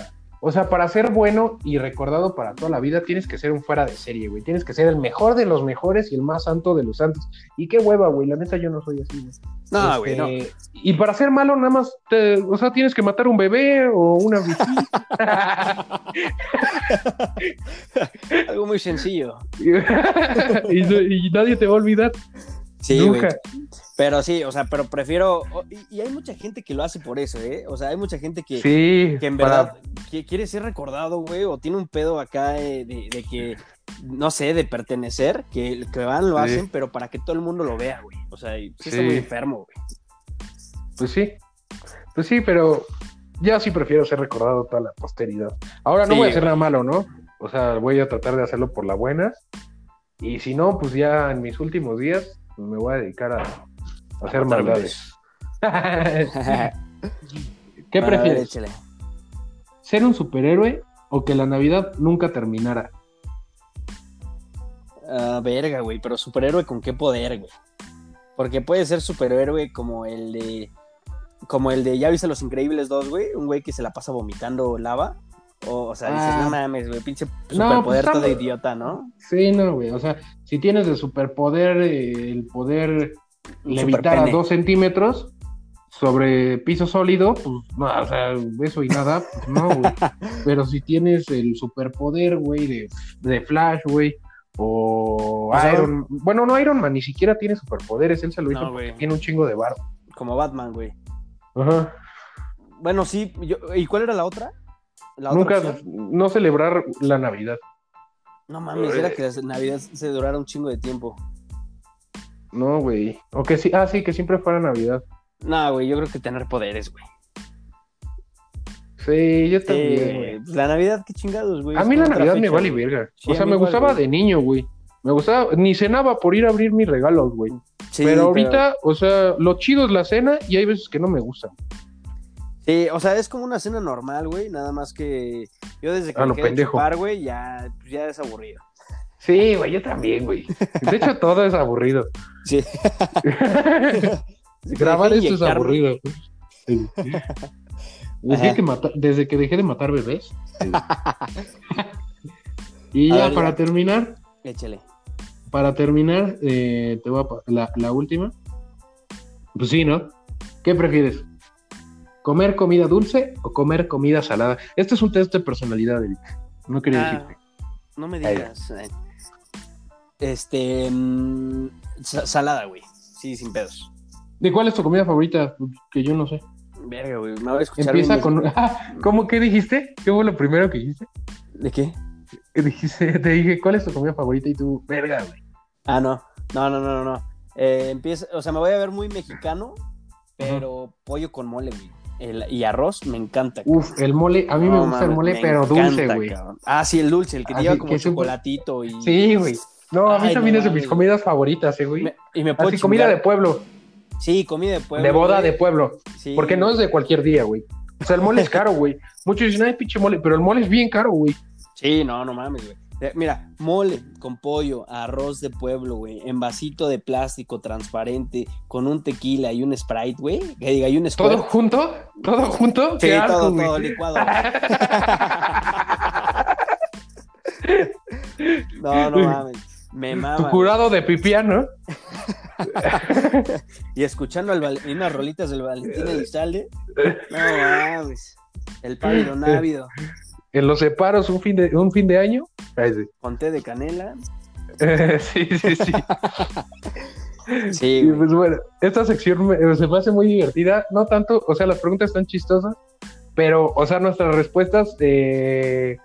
[SPEAKER 2] O sea, para ser bueno y recordado para toda la vida, tienes que ser un fuera de serie, güey. Tienes que ser el mejor de los mejores y el más santo de los santos. Y qué hueva, güey. La neta, yo no soy así, güey.
[SPEAKER 1] No,
[SPEAKER 2] Este,
[SPEAKER 1] güey, no.
[SPEAKER 2] Y para ser malo, nada más, te- o sea, tienes que matar un bebé o una.
[SPEAKER 1] Algo muy sencillo.
[SPEAKER 2] y nadie te va a olvidar.
[SPEAKER 1] Sí, güey.
[SPEAKER 2] Nunca.
[SPEAKER 1] Pero sí, o sea, pero prefiero. Y, y hay mucha gente que lo hace por eso, ¿eh? O sea, hay mucha gente que,
[SPEAKER 2] Sí,
[SPEAKER 1] que en
[SPEAKER 2] para-
[SPEAKER 1] verdad qui- quiere ser recordado, güey, o tiene un pedo acá de, de que, no sé, de pertenecer, que, que van, lo
[SPEAKER 2] Sí.
[SPEAKER 1] hacen, pero para que todo el mundo lo vea, güey. O sea, y sí está muy enfermo, güey.
[SPEAKER 2] Pues sí. Pues sí, pero ya sí prefiero ser recordado toda la posteridad. Ahora no voy a hacer nada malo, ¿no? O sea, voy a tratar de hacerlo por la buena. Y si no, pues ya en mis últimos días me voy a dedicar a, a hacer maldades. ¿Qué
[SPEAKER 1] A ver,
[SPEAKER 2] prefieres?
[SPEAKER 1] échale.
[SPEAKER 2] ¿Ser un superhéroe o que la Navidad nunca terminara?
[SPEAKER 1] Ah, verga, güey, pero superhéroe con qué poder, güey. Porque puede ser superhéroe como el de. Como el de, ¿ya viste Los Increíbles 2, güey? Un güey que se la pasa vomitando lava. O, o sea, dices,
[SPEAKER 2] Ah.
[SPEAKER 1] no mames, güey, pinche
[SPEAKER 2] pues
[SPEAKER 1] superpoder todo
[SPEAKER 2] estamos-
[SPEAKER 1] idiota, ¿no?
[SPEAKER 2] Sí, no, güey. O sea, si tienes de superpoder eh, el poder levitar a dos centímetros sobre piso sólido, pues no, o sea, eso y nada, pues no, güey. Pero si tienes el superpoder, güey, de, de Flash, güey, o
[SPEAKER 1] O sea,
[SPEAKER 2] Iron Bueno, no, Iron Man ni siquiera tiene superpoderes, él se lo hizo
[SPEAKER 1] No,
[SPEAKER 2] porque tiene un chingo de barro.
[SPEAKER 1] Como Batman, güey.
[SPEAKER 2] Ajá.
[SPEAKER 1] Bueno, sí. yo- ¿Y cuál era la otra? ¿La otra
[SPEAKER 2] Nunca,
[SPEAKER 1] opción?
[SPEAKER 2] no celebrar la Navidad.
[SPEAKER 1] No mames, era que la Navidad se durara un chingo de tiempo.
[SPEAKER 2] No, güey. O que sí, ah, sí, que siempre fuera Navidad.
[SPEAKER 1] No, güey, yo creo que tener poderes, güey.
[SPEAKER 2] Sí, yo también, güey.
[SPEAKER 1] Pues la Navidad, qué chingados, güey.
[SPEAKER 2] A mí la Navidad me vale verga.
[SPEAKER 1] Sí,
[SPEAKER 2] o sea, me
[SPEAKER 1] igual,
[SPEAKER 2] gustaba
[SPEAKER 1] güey.
[SPEAKER 2] de niño, güey. Me gustaba, ni cenaba por ir a abrir mis regalos, güey.
[SPEAKER 1] Sí,
[SPEAKER 2] pero ahorita, o sea, lo chido es la cena y hay veces que no me gusta.
[SPEAKER 1] Sí, o sea, es como una cena normal, güey. Nada más que yo desde que
[SPEAKER 2] A lo
[SPEAKER 1] dejé de
[SPEAKER 2] pendejo.
[SPEAKER 1] chupar, güey, ya, pues, ya es aburrido.
[SPEAKER 2] Sí, güey, yo también, güey. De hecho, todo es aburrido.
[SPEAKER 1] Sí.
[SPEAKER 2] Grabar esto es aburrido. Sí. Desde que, mata- desde que dejé de matar bebés. Y ya,
[SPEAKER 1] ver,
[SPEAKER 2] para
[SPEAKER 1] ya.
[SPEAKER 2] terminar,
[SPEAKER 1] Échale.
[SPEAKER 2] para terminar, eh, te voy a la última. Pues sí, ¿no? ¿Qué prefieres? ¿Comer comida dulce o comer comida salada? Este es un test de personalidad, Eric. No quería
[SPEAKER 1] Ah,
[SPEAKER 2] decirte.
[SPEAKER 1] no me digas. eh. Este. mm, sa- salada, güey. Sí, sin pedos.
[SPEAKER 2] ¿De cuál es tu comida favorita? Que yo no sé.
[SPEAKER 1] Verga, güey. Me voy a escuchar.
[SPEAKER 2] Empieza con. ¿Cómo que dijiste? ¿Qué fue lo primero que dijiste?
[SPEAKER 1] ¿De qué?
[SPEAKER 2] Dijiste, te dije, ¿cuál es tu comida favorita? Y tú, verga, güey.
[SPEAKER 1] Ah, no. No, no, no, no. no. Eh, empieza, o sea, me voy a ver muy mexicano, pero pollo con mole, güey. El- y arroz me encanta.
[SPEAKER 2] Uf, el mole, a mí me gusta el mole, pero
[SPEAKER 1] encanta,
[SPEAKER 2] dulce, güey.
[SPEAKER 1] cabrón. Ah, sí, el dulce, el que
[SPEAKER 2] Así
[SPEAKER 1] lleva como chocolatito y.
[SPEAKER 2] Sí, güey. No, a mí
[SPEAKER 1] Ay,
[SPEAKER 2] también
[SPEAKER 1] no
[SPEAKER 2] es de mis comidas favoritas, eh, güey.
[SPEAKER 1] Me- y me puedo
[SPEAKER 2] Así, comida de pueblo,
[SPEAKER 1] Sí, comida de pueblo.
[SPEAKER 2] de boda
[SPEAKER 1] güey.
[SPEAKER 2] de pueblo.
[SPEAKER 1] Sí.
[SPEAKER 2] Porque no es de cualquier día, güey. O sea, el mole es caro, güey. Muchos dicen, ay, pinche mole, pero el mole es bien caro, güey.
[SPEAKER 1] Sí, no, no mames, güey. Eh, Mira, mole con pollo, arroz de pueblo, güey, en vasito de plástico transparente, con un tequila y un Sprite, güey. Que diga, y un
[SPEAKER 2] ¿Todo
[SPEAKER 1] Squirt.
[SPEAKER 2] junto? ¿Todo junto?
[SPEAKER 1] Sí, todo,
[SPEAKER 2] güey.
[SPEAKER 1] todo licuado. no, no mames. Me
[SPEAKER 2] Tu
[SPEAKER 1] mama.
[SPEAKER 2] jurado de pipiano.
[SPEAKER 1] Y escuchando al unas rolitas del Valentín Elizalde. No mames. El pálido návido.
[SPEAKER 2] En los separos un fin de, un fin de año. Ay, sí.
[SPEAKER 1] Con té de canela.
[SPEAKER 2] sí, sí, sí.
[SPEAKER 1] Sí,
[SPEAKER 2] Y pues bueno, esta sección me- se me hace muy divertida. No tanto, o sea, las preguntas están chistosas, pero, o sea, nuestras respuestas eh,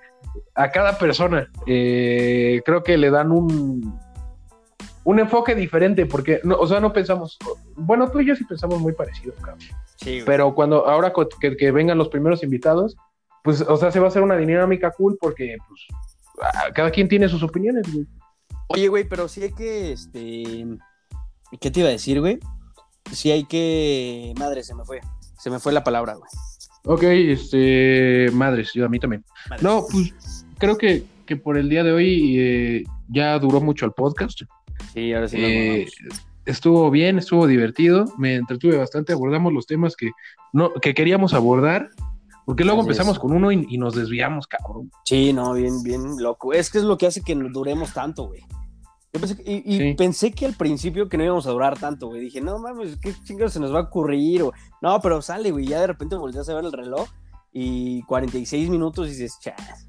[SPEAKER 2] a cada persona eh, creo que le dan un, un enfoque diferente, porque, no, o sea, no pensamos, bueno, tú y yo sí pensamos muy parecido, cabrón.
[SPEAKER 1] Sí.
[SPEAKER 2] Pero cuando, ahora que vengan los primeros invitados, pues, o sea, se va a hacer una dinámica cool porque, pues, cada quien tiene sus opiniones, güey.
[SPEAKER 1] Oye, güey, pero sí hay que, este... ¿Qué te iba a decir, güey? Sí hay que... Madre, se me fue. Se me fue la palabra, güey.
[SPEAKER 2] Ok, este, madres, yo a mí también. No, pues creo que, que por el día de hoy eh, ya duró mucho el podcast.
[SPEAKER 1] Sí, ahora sí
[SPEAKER 2] Eh, estuvo bien, estuvo divertido, me entretuve bastante, abordamos los temas que, no, que queríamos abordar, porque luego
[SPEAKER 1] Así
[SPEAKER 2] empezamos
[SPEAKER 1] es.
[SPEAKER 2] con uno y, y nos desviamos, cabrón.
[SPEAKER 1] Sí, no, bien, bien loco. Es que es lo que hace que nos duremos tanto, güey. Yo pensé que- y y
[SPEAKER 2] Sí.
[SPEAKER 1] pensé que al principio que no íbamos a durar tanto, güey. Dije, no mames, ¿qué chingados se nos va a ocurrir? O- No, pero sale, güey. Ya de repente volteas a ver el reloj y 46 minutos y dices, chas.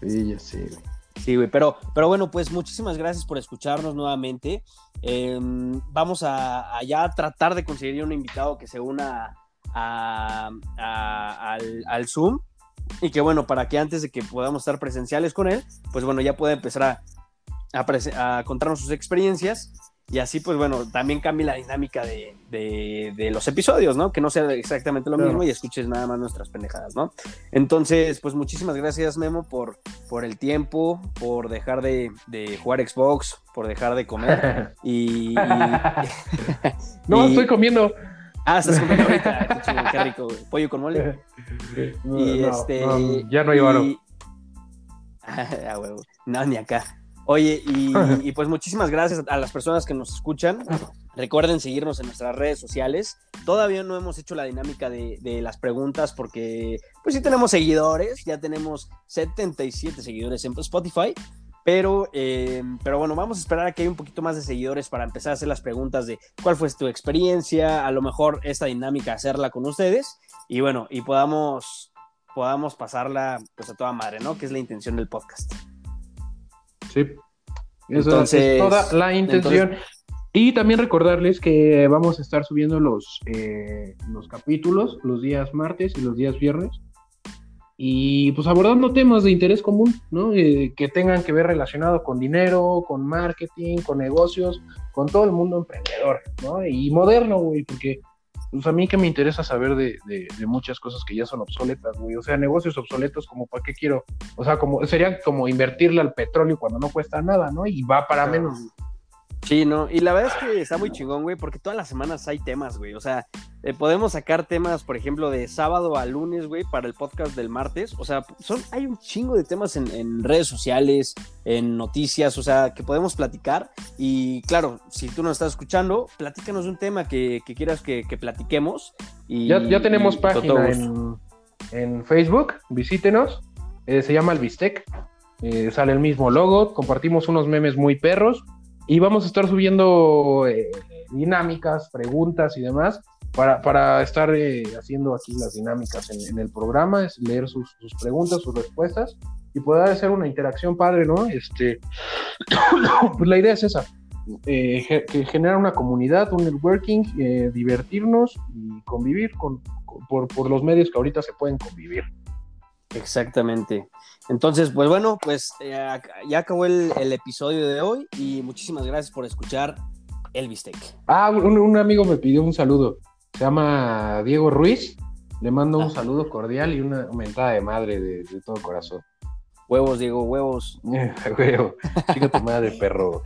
[SPEAKER 2] Sí, ya sé,
[SPEAKER 1] Sí, güey, pero, pero bueno, pues muchísimas gracias por escucharnos nuevamente. Em, vamos a, ya tratar de conseguir un invitado que se una al, al, Zoom y que bueno, para que antes de que podamos estar presenciales con él, pues bueno, ya pueda empezar a, a, contarnos sus experiencias y así, pues bueno, también cambie la dinámica de, los episodios, ¿no? Que no sea exactamente lo mismo y escuches nada más nuestras pendejadas, ¿no? Entonces, pues muchísimas gracias, Memo, por, por el tiempo, por dejar de, jugar Xbox, por dejar de comer. y.
[SPEAKER 2] no, estoy comiendo.
[SPEAKER 1] Ah, estás comiendo ahorita. Qué, rico, Pollo con mole. y este.
[SPEAKER 2] ya no hay varo.
[SPEAKER 1] ah, huevo. No, ni acá. Oye, y, pues muchísimas gracias a las personas que nos escuchan. Recuerden seguirnos en nuestras redes sociales. Todavía no hemos hecho la dinámica de, las preguntas porque, pues sí tenemos seguidores, ya tenemos 77 seguidores en Spotify, pero, eh, pero bueno, vamos a esperar a que haya un poquito más de seguidores para empezar a hacer las preguntas de cuál fue tu experiencia, a lo mejor esta dinámica hacerla con ustedes y bueno, y podamos, podamos pasarla pues a toda madre, ¿no? Que es la intención del podcast.
[SPEAKER 2] Sí. Eso es toda la intención. Y también recordarles que vamos a estar subiendo los, eh, los capítulos los días martes y los días viernes. Y pues abordando temas de interés común, ¿no? Eh, que tengan que ver relacionado con dinero, con marketing, con negocios, con todo el mundo emprendedor, ¿no? Y moderno, güey, porque pues a mí que me interesa saber de, muchas cosas que ya son obsoletas, güey. O sea, negocios obsoletos, como para qué quiero. O sea, como sería como invertirle al petróleo cuando no cuesta nada, ¿no? Y va para menos.
[SPEAKER 1] Sí, no, y la verdad es que está muy chingón, güey, porque todas las semanas hay temas, güey. O sea, eh, podemos sacar temas, por ejemplo, de sábado a lunes, güey, para el podcast del martes. O sea, son, hay un chingo de temas en, redes sociales, en noticias, o sea, que podemos platicar. Y claro, si tú nos estás escuchando, platícanos un tema que, quieras que, platiquemos. Y,
[SPEAKER 2] ya, ya tenemos página en, Facebook, visítenos. Eh, se llama El Bistec. Eh, sale el mismo logo, compartimos unos memes muy perros y vamos a estar subiendo dinámicas, preguntas y demás para, para estar eh, haciendo aquí las dinámicas en, el programa, es leer sus, preguntas, sus respuestas y poder hacer una interacción padre, ¿no? Este, pues la idea es esa, eh, que generar una comunidad, un networking, divertirnos y convivir con, por, por los medios que ahorita se pueden convivir.
[SPEAKER 1] Exactamente. Entonces, pues bueno, pues eh, ya acabó el, episodio de hoy y muchísimas gracias por escuchar el bistec.
[SPEAKER 2] Ah, un, amigo me pidió un saludo. Se llama Diego Ruiz. Le mando un ah. saludo cordial y una mentada de madre de, todo corazón.
[SPEAKER 1] Huevos, Diego, huevos.
[SPEAKER 2] Huevo. Chica tu madre, perro.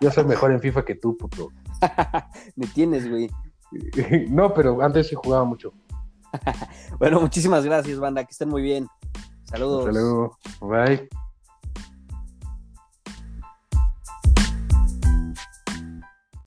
[SPEAKER 2] Yo soy mejor en FIFA que tú, puto.
[SPEAKER 1] me tienes, güey.
[SPEAKER 2] no, pero antes sí jugaba mucho.
[SPEAKER 1] bueno, muchísimas gracias, banda. Que estén muy bien. Saludos.
[SPEAKER 2] Hasta luego. Bye.